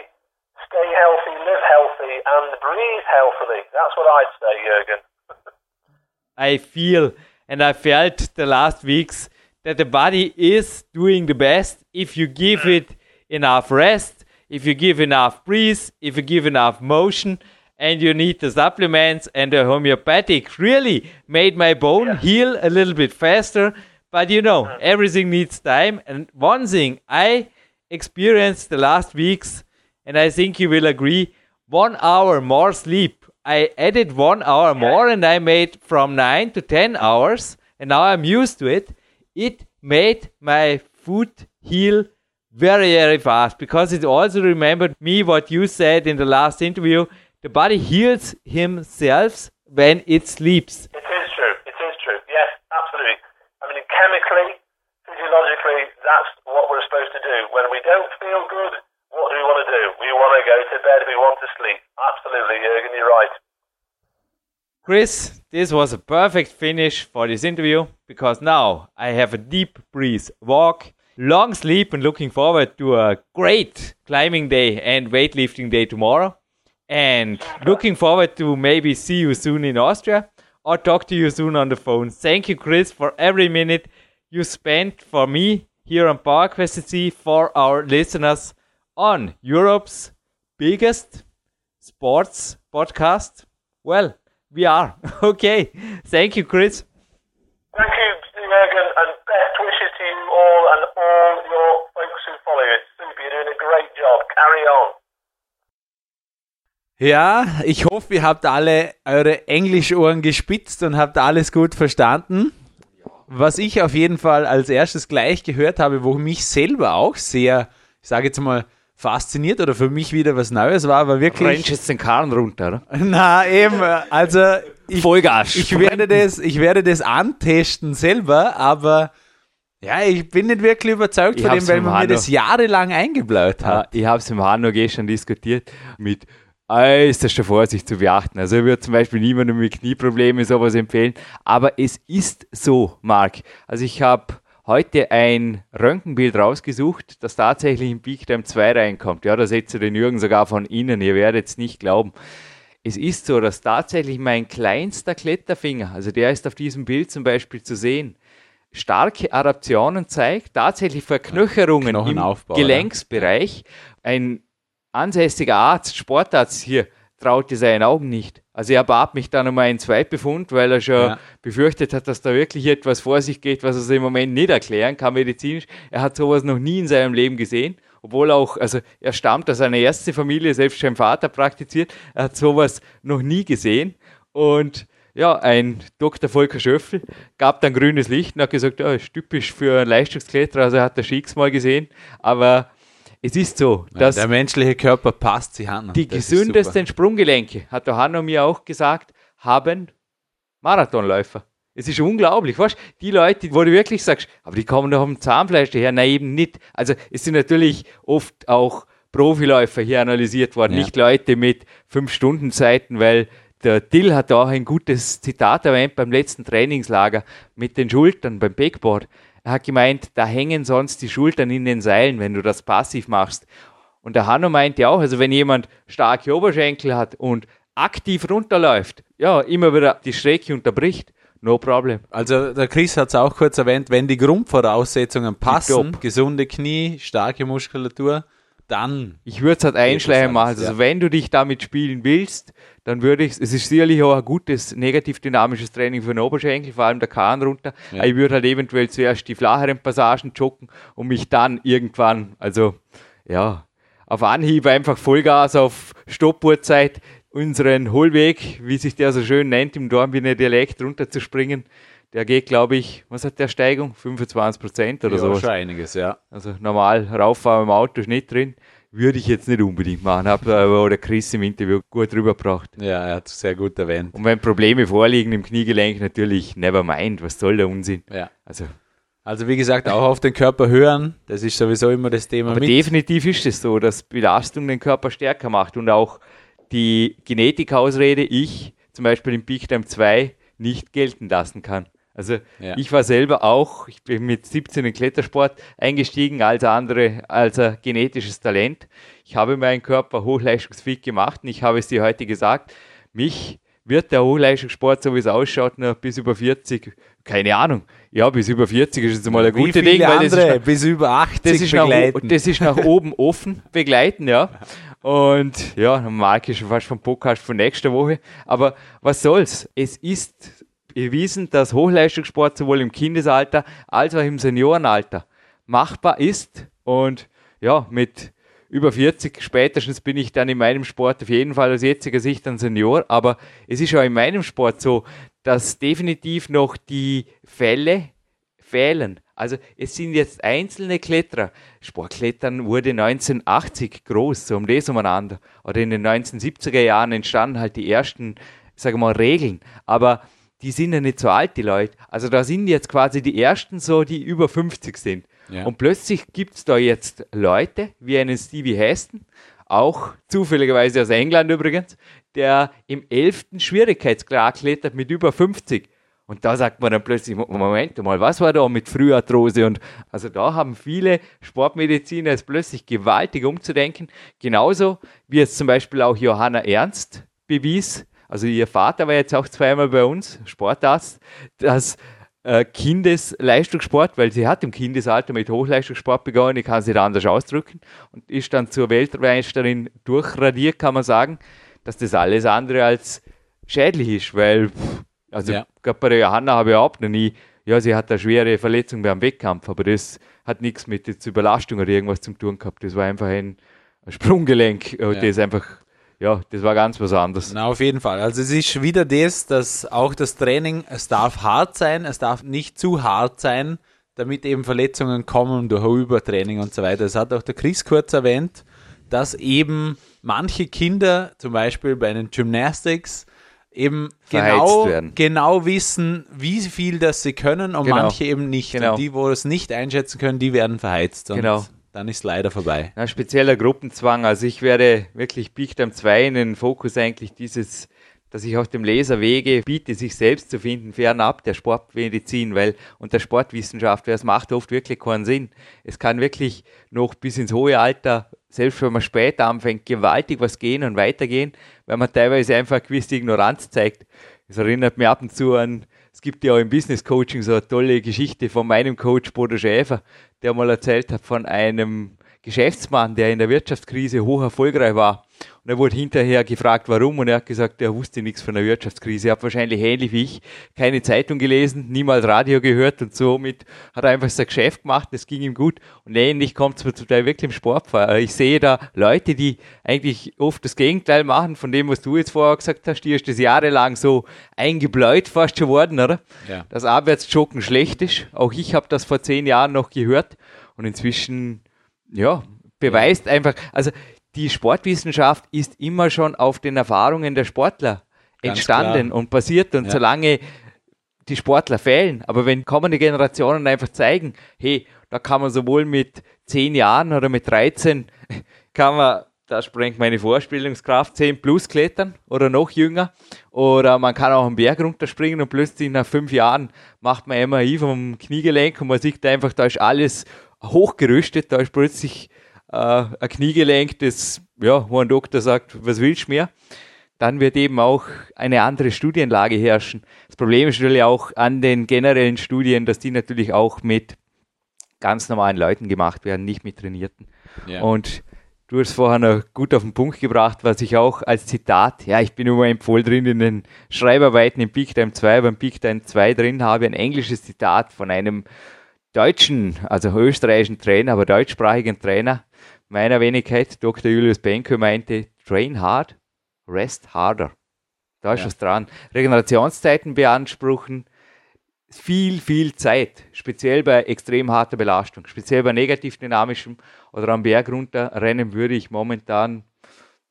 D: stay healthy, live healthy, and breathe healthily. That's what I'd say, Jurgen.
B: I feel and I felt the last weeks that the body is doing the best if you give mm. it enough rest, if you give enough breeze, if you give enough motion, and you need the supplements and the homeopathic really made my bone heal a little bit faster. But you know, mm. everything needs time. And one thing I experienced the last weeks, and I think you will agree, one hour more sleep. I added one hour more and I made from nine to 10 hours, and now I'm used to it. It made my foot heal very, very fast because it also remembered me what you said in the last interview. The body heals himself when it sleeps.
D: It is true. It is true. Yes, absolutely. I mean, chemically, physiologically, that's what we're supposed to do. When we don't feel good, what do we want to do? We want to go to bed. We want to sleep. Absolutely, Jurgen, you're right.
B: Chris, this was a perfect finish for this interview because now I have a deep breeze walk, long sleep, and looking forward to a great climbing day and weightlifting day tomorrow. And looking forward to maybe see you soon in Austria or talk to you soon on the phone. Thank you, Chris, for every minute you spent for me here on PowerQuest CC for our listeners on Europe's biggest sports podcast. Well, we are. Okay. Thank you, Chris.
D: Thank you, Jurgen, and best wishes to you all and all your folks who follow you. It's super. You're doing a great job. Carry on.
C: Ja, ich hoffe, ihr habt alle eure Englischohren gespitzt und habt alles gut verstanden. Was ich auf jeden Fall als erstes gleich gehört habe, wo mich selber auch sehr, ich sage jetzt mal, fasziniert oder für mich wieder was Neues war, war wirklich.
B: Rennst jetzt den Karren runter, oder?
C: Na eben, also ich,
B: Vollgas.
C: ich werde das, ich werde das antesten selber, aber ja, ich bin nicht wirklich überzeugt
B: Ich
C: von dem, weil man mir das jahrelang eingebläut
B: Ja,
C: hat.
B: ich habe es im Hanno gestern diskutiert mit äußerster Vorsicht zu beachten. Also ich würde zum Beispiel niemandem mit Knieproblemen sowas empfehlen, aber es ist so, Marc. Also ich habe heute ein Röntgenbild rausgesucht, das tatsächlich in Peak Time 2 reinkommt. Ja, da setzt ihr den Jürgen sogar von innen, ihr werdet es nicht glauben. Es ist so, dass tatsächlich mein kleinster Kletterfinger, also der ist auf diesem Bild zum Beispiel zu sehen, starke Adaptionen zeigt, tatsächlich Verknöcherungen im Gelenksbereich. Ein ansässiger Arzt, Sportarzt hier, traute seinen Augen nicht. Also er bat mich dann um einen Zweitbefund, weil er schon
C: Ja.
B: befürchtet hat, dass da wirklich etwas vor sich geht, was er sich im Moment nicht erklären kann medizinisch. Er hat sowas noch nie in seinem Leben gesehen, obwohl auch, also er stammt aus einer Ärztefamilie, selbst sein Vater praktiziert, er hat sowas noch nie gesehen und ja, ein Dr. Volker Schöffel gab dann grünes Licht und hat gesagt, ja, ist typisch für einen Leistungskletterer, also er hat das Schicks mal gesehen, aber es ist so, dass
C: der menschliche Körper passt sich an.
B: die
C: Das
B: gesündesten Sprunggelenke, hat der Hanno mir auch gesagt, haben Marathonläufer. Es ist unglaublich, weißt Die Leute, wo du wirklich sagst, aber die kommen doch am Zahnfleisch daher, nein, eben nicht. Also es sind natürlich oft auch Profiläufer hier analysiert worden,
C: Ja.
B: nicht Leute mit fünf Stunden Zeiten, weil der Dill hat auch ein gutes Zitat erwähnt beim letzten Trainingslager mit den Schultern beim Backboard. Er hat gemeint, da hängen sonst die Schultern in den Seilen, wenn du das passiv machst. Und der Hanno meinte auch, also wenn jemand starke Oberschenkel hat und aktiv runterläuft, ja, immer wieder die Strecke unterbricht, no problem.
C: Also der Chris hat es auch kurz erwähnt, wenn die Grundvoraussetzungen passen, gesunde Knie, starke Muskulatur, dann
B: Ich würde es halt einschleichen machen. Also
C: ja.
B: wenn du dich damit spielen willst, dann würde ich, es ist sicherlich auch ein gutes negativ dynamisches Training für den Oberschenkel, vor allem der Kahn runter.
C: Ja.
B: Ich würde halt eventuell zuerst die flacheren Passagen joggen und mich dann irgendwann, also ja, auf Anhieb einfach Vollgas auf Stoppuhrzeit unseren Hohlweg, wie sich der so schön nennt, im Dornbiner Dialekt runterzuspringen. Der geht, glaube ich, was hat der Steigung? 25 Prozent oder
C: ja,
B: so.
C: schon einiges, ja.
B: Also normal rauffahren im Auto ist nicht drin. Würde ich jetzt nicht unbedingt machen, hat aber der Chris im Interview gut rübergebracht.
C: Ja, er hat es sehr gut erwähnt.
B: Und wenn Probleme vorliegen im Kniegelenk, natürlich never mind, was soll der Unsinn?
C: Ja.
B: Also,
C: Also wie gesagt, auch auf den Körper hören, das ist sowieso immer das Thema
B: aber
C: mit.
B: definitiv ist es so, dass Belastung den Körper stärker macht und auch die Genetikausrede, ich zum Beispiel im Peak Time 2 nicht gelten lassen kann. Also
C: Ja.
B: ich war selber auch, ich bin mit 17 in Klettersport eingestiegen, als andere, als ein genetisches Talent. Ich habe meinen Körper hochleistungsfit gemacht und ich habe es dir heute gesagt, mich wird der Hochleistungssport, so wie es ausschaut, noch bis über 40, keine Ahnung, ja, bis über 40 ist jetzt mal ein gutes Ding, weil das ist noch-
C: bis über 80
B: das ist, nach,
C: begleiten.
B: das ist nach oben offen begleiten, ja. Und ja, dann mag ich schon fast vom Podcast von nächster Woche. Aber was soll's? Es ist bewiesen, dass Hochleistungssport sowohl im Kindesalter als auch im Seniorenalter machbar ist. Und ja, mit über 40 spätestens bin ich dann in meinem Sport auf jeden Fall aus jetziger Sicht ein Senior. Aber es ist auch in meinem Sport so, dass definitiv noch die Fälle fehlen. Also es sind jetzt einzelne Kletterer. Sportklettern wurde 1980 groß, so um das umeinander. Oder in den 1970er Jahren entstanden halt die ersten, sagen wir mal, Regeln. Aber die sind ja nicht so alt, die Leute. Also da sind jetzt quasi die ersten so, die über 50 sind.
C: Ja.
B: Und plötzlich gibt es da jetzt Leute, wie einen Stevie Heston, auch zufälligerweise aus England übrigens, der im 11. Schwierigkeitsgrad klettert mit über 50. Und da sagt man dann plötzlich, Moment mal, was war da mit Früharthrose? Und also da haben viele Sportmediziner es plötzlich gewaltig umzudenken. Genauso wie es zum Beispiel auch Johanna Ernst bewies. Also ihr Vater war jetzt auch zweimal bei uns, Sportarzt, dass äh, Kindesleistungssport, weil sie hat im Kindesalter mit Hochleistungssport begonnen, ich kann es nicht anders ausdrücken, und ist dann zur Weltmeisterin durchradiert, kann man sagen, dass das alles andere als schädlich ist, weil, pff, also
C: Ja.
B: gerade bei der Johanna habe ich überhaupt noch nie, ja, sie hat eine schwere Verletzung beim Wettkampf, aber das hat nichts mit jetzt Überlastung oder irgendwas zu tun gehabt, das war einfach ein, ein Sprunggelenk, äh,
C: Ja.
B: das einfach, ja, das war ganz was anderes.
C: Na, auf jeden Fall. Also es ist wieder das, dass auch das Training, es darf hart sein, es darf nicht zu hart sein, damit eben Verletzungen kommen durch Übertraining und so weiter. Das hat auch der Chris kurz erwähnt, dass eben manche Kinder, zum Beispiel bei den Gymnastics, eben
B: Verheizt
C: genau,
B: werden.
C: genau wissen, wie viel das sie können und
B: Genau.
C: manche eben nicht.
B: Genau.
C: Und die, wo es nicht einschätzen können, die werden verheizt. Und
B: Genau.
C: Dann ist leider vorbei.
B: Na, spezieller Gruppenzwang. Also ich werde wirklich Time 2 in den Fokus eigentlich dieses, dass ich auch dem Leser Wege biete, sich selbst zu finden, fernab der Sportmedizin, weil und der Sportwissenschaft, weil es macht oft wirklich keinen Sinn. Es kann wirklich noch bis ins hohe Alter, selbst wenn man später anfängt, gewaltig was gehen und weitergehen, weil man teilweise einfach gewisse Ignoranz zeigt. Es erinnert mich ab und zu an, es gibt ja auch im Business Coaching so eine tolle Geschichte von meinem Coach Bodo Schäfer, der mal erzählt hat von einem Geschäftsmann, der in der Wirtschaftskrise hoch erfolgreich war. Und er wurde hinterher gefragt, warum, und er hat gesagt, er wusste nichts von der Wirtschaftskrise. Er hat wahrscheinlich ähnlich wie ich keine Zeitung gelesen, niemals Radio gehört und somit hat er einfach sein Geschäft gemacht, es ging ihm gut. Und ähnlich kommt es mir zum Teil wirklich im Sport vor. Ich sehe da Leute, die eigentlich oft das Gegenteil machen von dem, was du jetzt vorher gesagt hast. Dir ist das jahrelang so eingebläut fast schon worden, oder?
C: Ja.
B: Dass Abwärtsjoggen schlecht ist. Auch ich habe das vor zehn Jahren noch gehört und inzwischen ja, beweist einfach, also die Sportwissenschaft ist immer schon auf den Erfahrungen der Sportler
C: Ganz
B: entstanden
C: klar.
B: und basiert. Und
C: Ja.
B: solange die Sportler fehlen, aber wenn kommende Generationen einfach zeigen, hey, da kann man sowohl mit 10 Jahren oder mit 13, kann man, da sprengt meine Vorstellungskraft, 10 plus klettern oder noch jünger. Oder man kann auch einen Berg runterspringen und plötzlich nach fünf Jahren macht man MRI vom Kniegelenk und man sieht einfach, da ist alles hochgerüstet, da ist plötzlich äh, ein Kniegelenk, das, ja, wo ein Doktor sagt, was willst du mehr? dann wird eben auch eine andere Studienlage herrschen. Das Problem ist natürlich auch an den generellen Studien, dass die natürlich auch mit ganz normalen Leuten gemacht werden, nicht mit Trainierten.
C: Ja.
B: Und du hast vorher noch gut auf den Punkt gebracht, was ich auch als Zitat, ja, ich bin immer voll drin in den Schreibarbeiten im Peak Time 2, beim Peak Time 2 drin habe, ein englisches Zitat von einem deutschen, also österreichischen Trainer, aber deutschsprachigen Trainer meiner Wenigkeit, Dr. Julius Benke, meinte, train hard, rest harder. Da ist
C: Ja.
B: was dran. Regenerationszeiten beanspruchen, viel, viel Zeit, speziell bei extrem harter Belastung, speziell bei negativ dynamischem oder am Berg runter rennen würde ich momentan,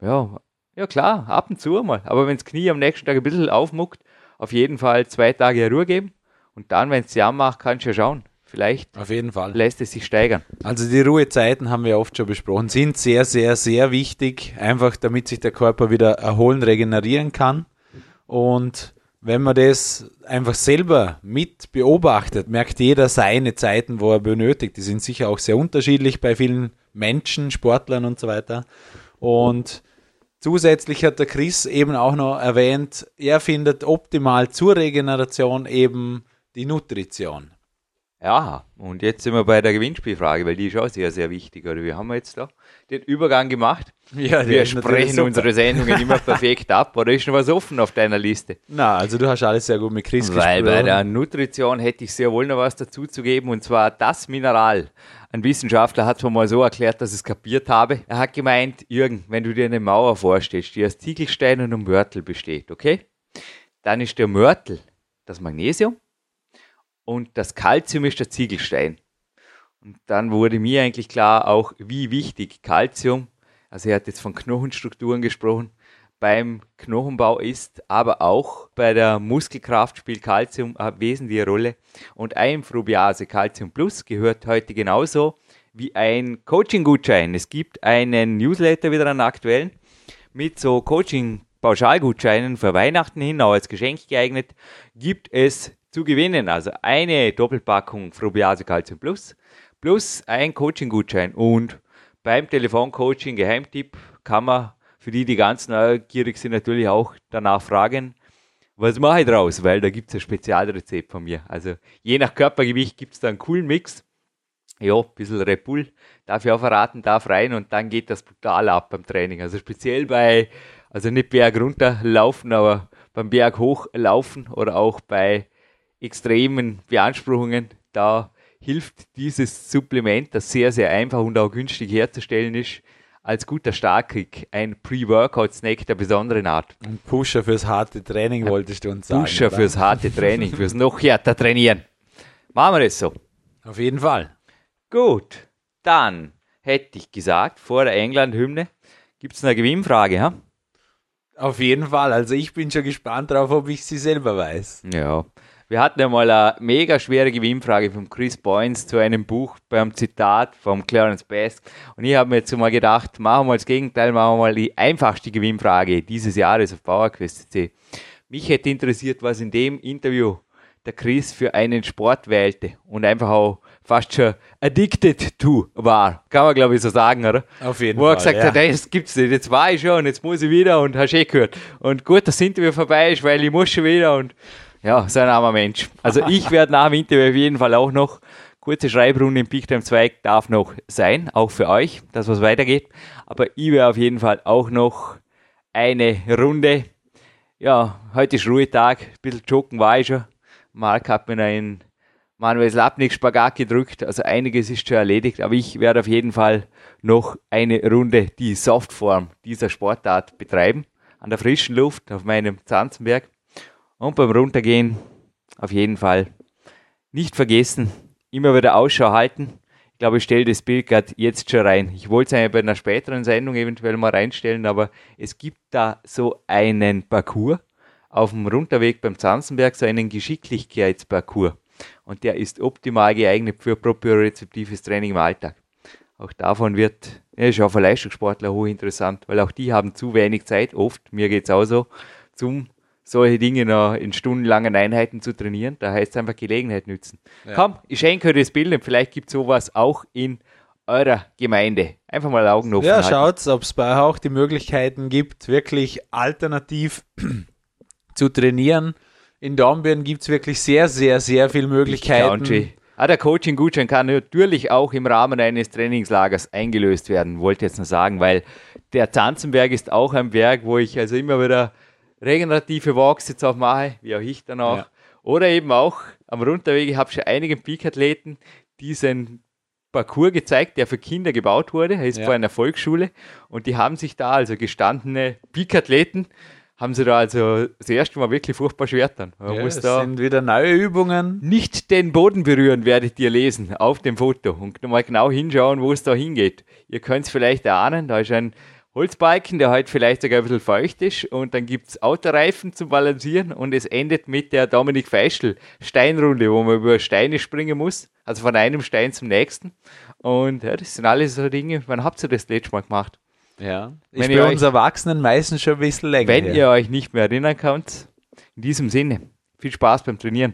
B: ja, ja klar, ab und zu mal. Aber wenn das Knie am nächsten Tag ein bisschen aufmuckt, auf jeden Fall zwei Tage Ruhe geben und dann, wenn es dir anmacht, kannst du ja schauen. Vielleicht
C: Auf jeden Fall.
B: lässt es sich steigern.
C: Also die Ruhezeiten haben wir oft schon besprochen, sind sehr, sehr, sehr wichtig, einfach damit sich der Körper wieder erholen, regenerieren kann. Und wenn man das einfach selber mit beobachtet, merkt jeder seine Zeiten, wo er benötigt. Die sind sicher auch sehr unterschiedlich bei vielen Menschen, Sportlern und so weiter. Und zusätzlich hat der Chris eben auch noch erwähnt, er findet optimal zur Regeneration eben die Nutrition.
B: Ja, und jetzt sind wir bei der Gewinnspielfrage, weil die ist auch sehr, sehr wichtig. Oder wir haben jetzt da den Übergang gemacht.
C: Ja,
B: wir sprechen unsere Sendungen immer perfekt ab. Oder ist noch was offen auf deiner Liste?
C: Na, also du hast alles sehr gut mit Chris
B: Weil bei
C: gesprochen.
B: der Nutrition hätte ich sehr wohl noch was dazu zu geben, und zwar das Mineral. Ein Wissenschaftler hat es mir mal so erklärt, dass ich es kapiert habe. Er hat gemeint, Jürgen, wenn du dir eine Mauer vorstellst, die aus Ziegelstein und Mörtel besteht, okay? Dann ist der Mörtel das Magnesium und das Calcium ist der Ziegelstein. Und dann wurde mir eigentlich klar auch, wie wichtig Calcium, also er hat jetzt von Knochenstrukturen gesprochen, beim Knochenbau ist, aber auch bei der Muskelkraft spielt Calcium eine wesentliche Rolle. Und ein Frubiase Calcium Plus gehört heute genauso wie ein Coaching-Gutschein. Es gibt einen Newsletter wieder an aktuellen mit so Coaching-Pauschalgutscheinen für Weihnachten hin, auch als Geschenk geeignet, gibt es zu gewinnen. Also eine Doppelpackung Frubiase Calcium Plus plus ein Coaching-Gutschein. Und beim Telefoncoaching, Geheimtipp, kann man für die, die ganz neugierig sind, natürlich auch danach fragen, was mache ich draus? Weil da gibt es ein Spezialrezept von mir. Also je nach Körpergewicht gibt es da einen coolen Mix. Ja, ein bisschen Red Bull, darf ich auch verraten, darf rein und dann geht das brutal ab beim Training. Also speziell bei, also nicht Berg runter laufen, aber beim Berg hoch laufen oder auch bei extremen Beanspruchungen, da hilft dieses Supplement, das sehr, sehr einfach und auch günstig herzustellen ist, als guter Starkkick ein Pre-Workout-Snack der besonderen Art.
C: Ein Pusher fürs harte Training wolltest du uns sagen.
B: Pusher
C: oder?
B: fürs harte Training, fürs noch härter Trainieren. Machen wir das so.
C: Auf jeden Fall.
B: Gut, dann hätte ich gesagt, vor der England-Hymne gibt es eine Gewinnfrage. Ha?
C: Auf jeden Fall. Also ich bin schon gespannt drauf, ob ich sie selber weiß.
B: Ja. Wir hatten ja mal eine mega schwere Gewinnfrage von Chris Boynes zu einem Buch beim Zitat vom Clarence Best. Und ich habe mir jetzt mal gedacht, machen wir mal das Gegenteil, machen wir mal die einfachste Gewinnfrage dieses Jahres auf PowerQuest.cc. Mich hätte interessiert, was in dem Interview der Chris für einen Sport wählte und einfach auch fast schon addicted to war. Kann man glaube ich so sagen, oder?
C: Auf jeden
B: Wo er
C: Fall,
B: gesagt
C: ja.
B: hat, hey, das gibt's nicht, jetzt war ich schon und jetzt muss ich wieder und hast eh gehört. Und gut, das Interview vorbei ist, weil ich muss schon wieder und ja, so ein armer Mensch. Also ich werde nach dem Interview auf jeden Fall auch noch, kurze Schreibrunde im Time 2 darf noch sein, auch für euch, dass was weitergeht. Aber ich werde auf jeden Fall auch noch eine Runde, ja, heute ist Ruhetag, ein bisschen joggen war ich schon. Mark hat mir einen Manuel Slapnik Spagat gedrückt, also einiges ist schon erledigt, aber ich werde auf jeden Fall noch eine Runde die Softform dieser Sportart betreiben, an der frischen Luft auf meinem Zanzenberg und beim Runtergehen auf jeden Fall nicht vergessen, immer wieder Ausschau halten. Ich glaube, ich stelle das Bild gerade jetzt schon rein. Ich wollte es eigentlich bei einer späteren Sendung eventuell mal reinstellen, aber es gibt da so einen Parcours auf dem Runterweg beim Zanzenberg, so einen Geschicklichkeitsparcours. Und der ist optimal geeignet für propriorezeptives Training im Alltag. Auch davon wird, ja, ist auch für Leistungssportler hochinteressant, weil auch die haben zu wenig Zeit, oft, mir geht es auch so, zum solche Dinge noch in stundenlangen Einheiten zu trainieren. Da heißt es einfach Gelegenheit nützen. Komm, ich schenke euch das Bild und vielleicht gibt es sowas auch in eurer Gemeinde. Einfach mal Augen offen
C: Ja,
B: halten.
C: schaut, ob es bei euch auch die Möglichkeiten gibt, wirklich alternativ zu trainieren. In Dornbirn gibt es wirklich sehr, sehr, sehr viele Möglichkeiten.
B: Country. Ah, der Coaching-Gutschein kann natürlich auch im Rahmen eines Trainingslagers eingelöst werden, wollte ich jetzt nur sagen, weil der Zanzenberg ist auch ein Berg, wo ich also immer wieder regenerative Walks jetzt auch mache, wie auch ich dann auch.
C: Ja.
B: Oder eben auch am Runterweg, ich habe schon einige Peak-Athleten diesen Parcours gezeigt, der für Kinder gebaut wurde. Er ist
C: Ja.
B: vor einer Volksschule und die haben sich da, also gestandene Peak-Athleten, haben sie da also das erste Mal wirklich furchtbar schwer dann. Man
C: Ja,
B: muss da
C: sind wieder neue Übungen.
B: nicht den Boden berühren, werdet ihr lesen auf dem Foto und nochmal genau hinschauen, wo es da hingeht. Ihr könnt es vielleicht erahnen, da ist ein Holzbalken, der heute vielleicht sogar ein bisschen feucht ist und dann gibt es Autoreifen zum Balancieren und es endet mit der Dominik Feischl Steinrunde, wo man über Steine springen muss, also von einem Stein zum nächsten. Und ja, das sind alles so Dinge, wann habt ihr das letzte Mal gemacht?
C: Ja.
B: Wenn
C: Ist
B: ihr
C: bei uns Erwachsenen meistens schon ein bisschen länger.
B: Wenn
C: her.
B: ihr euch nicht mehr erinnern könnt, in diesem Sinne, viel Spaß beim Trainieren.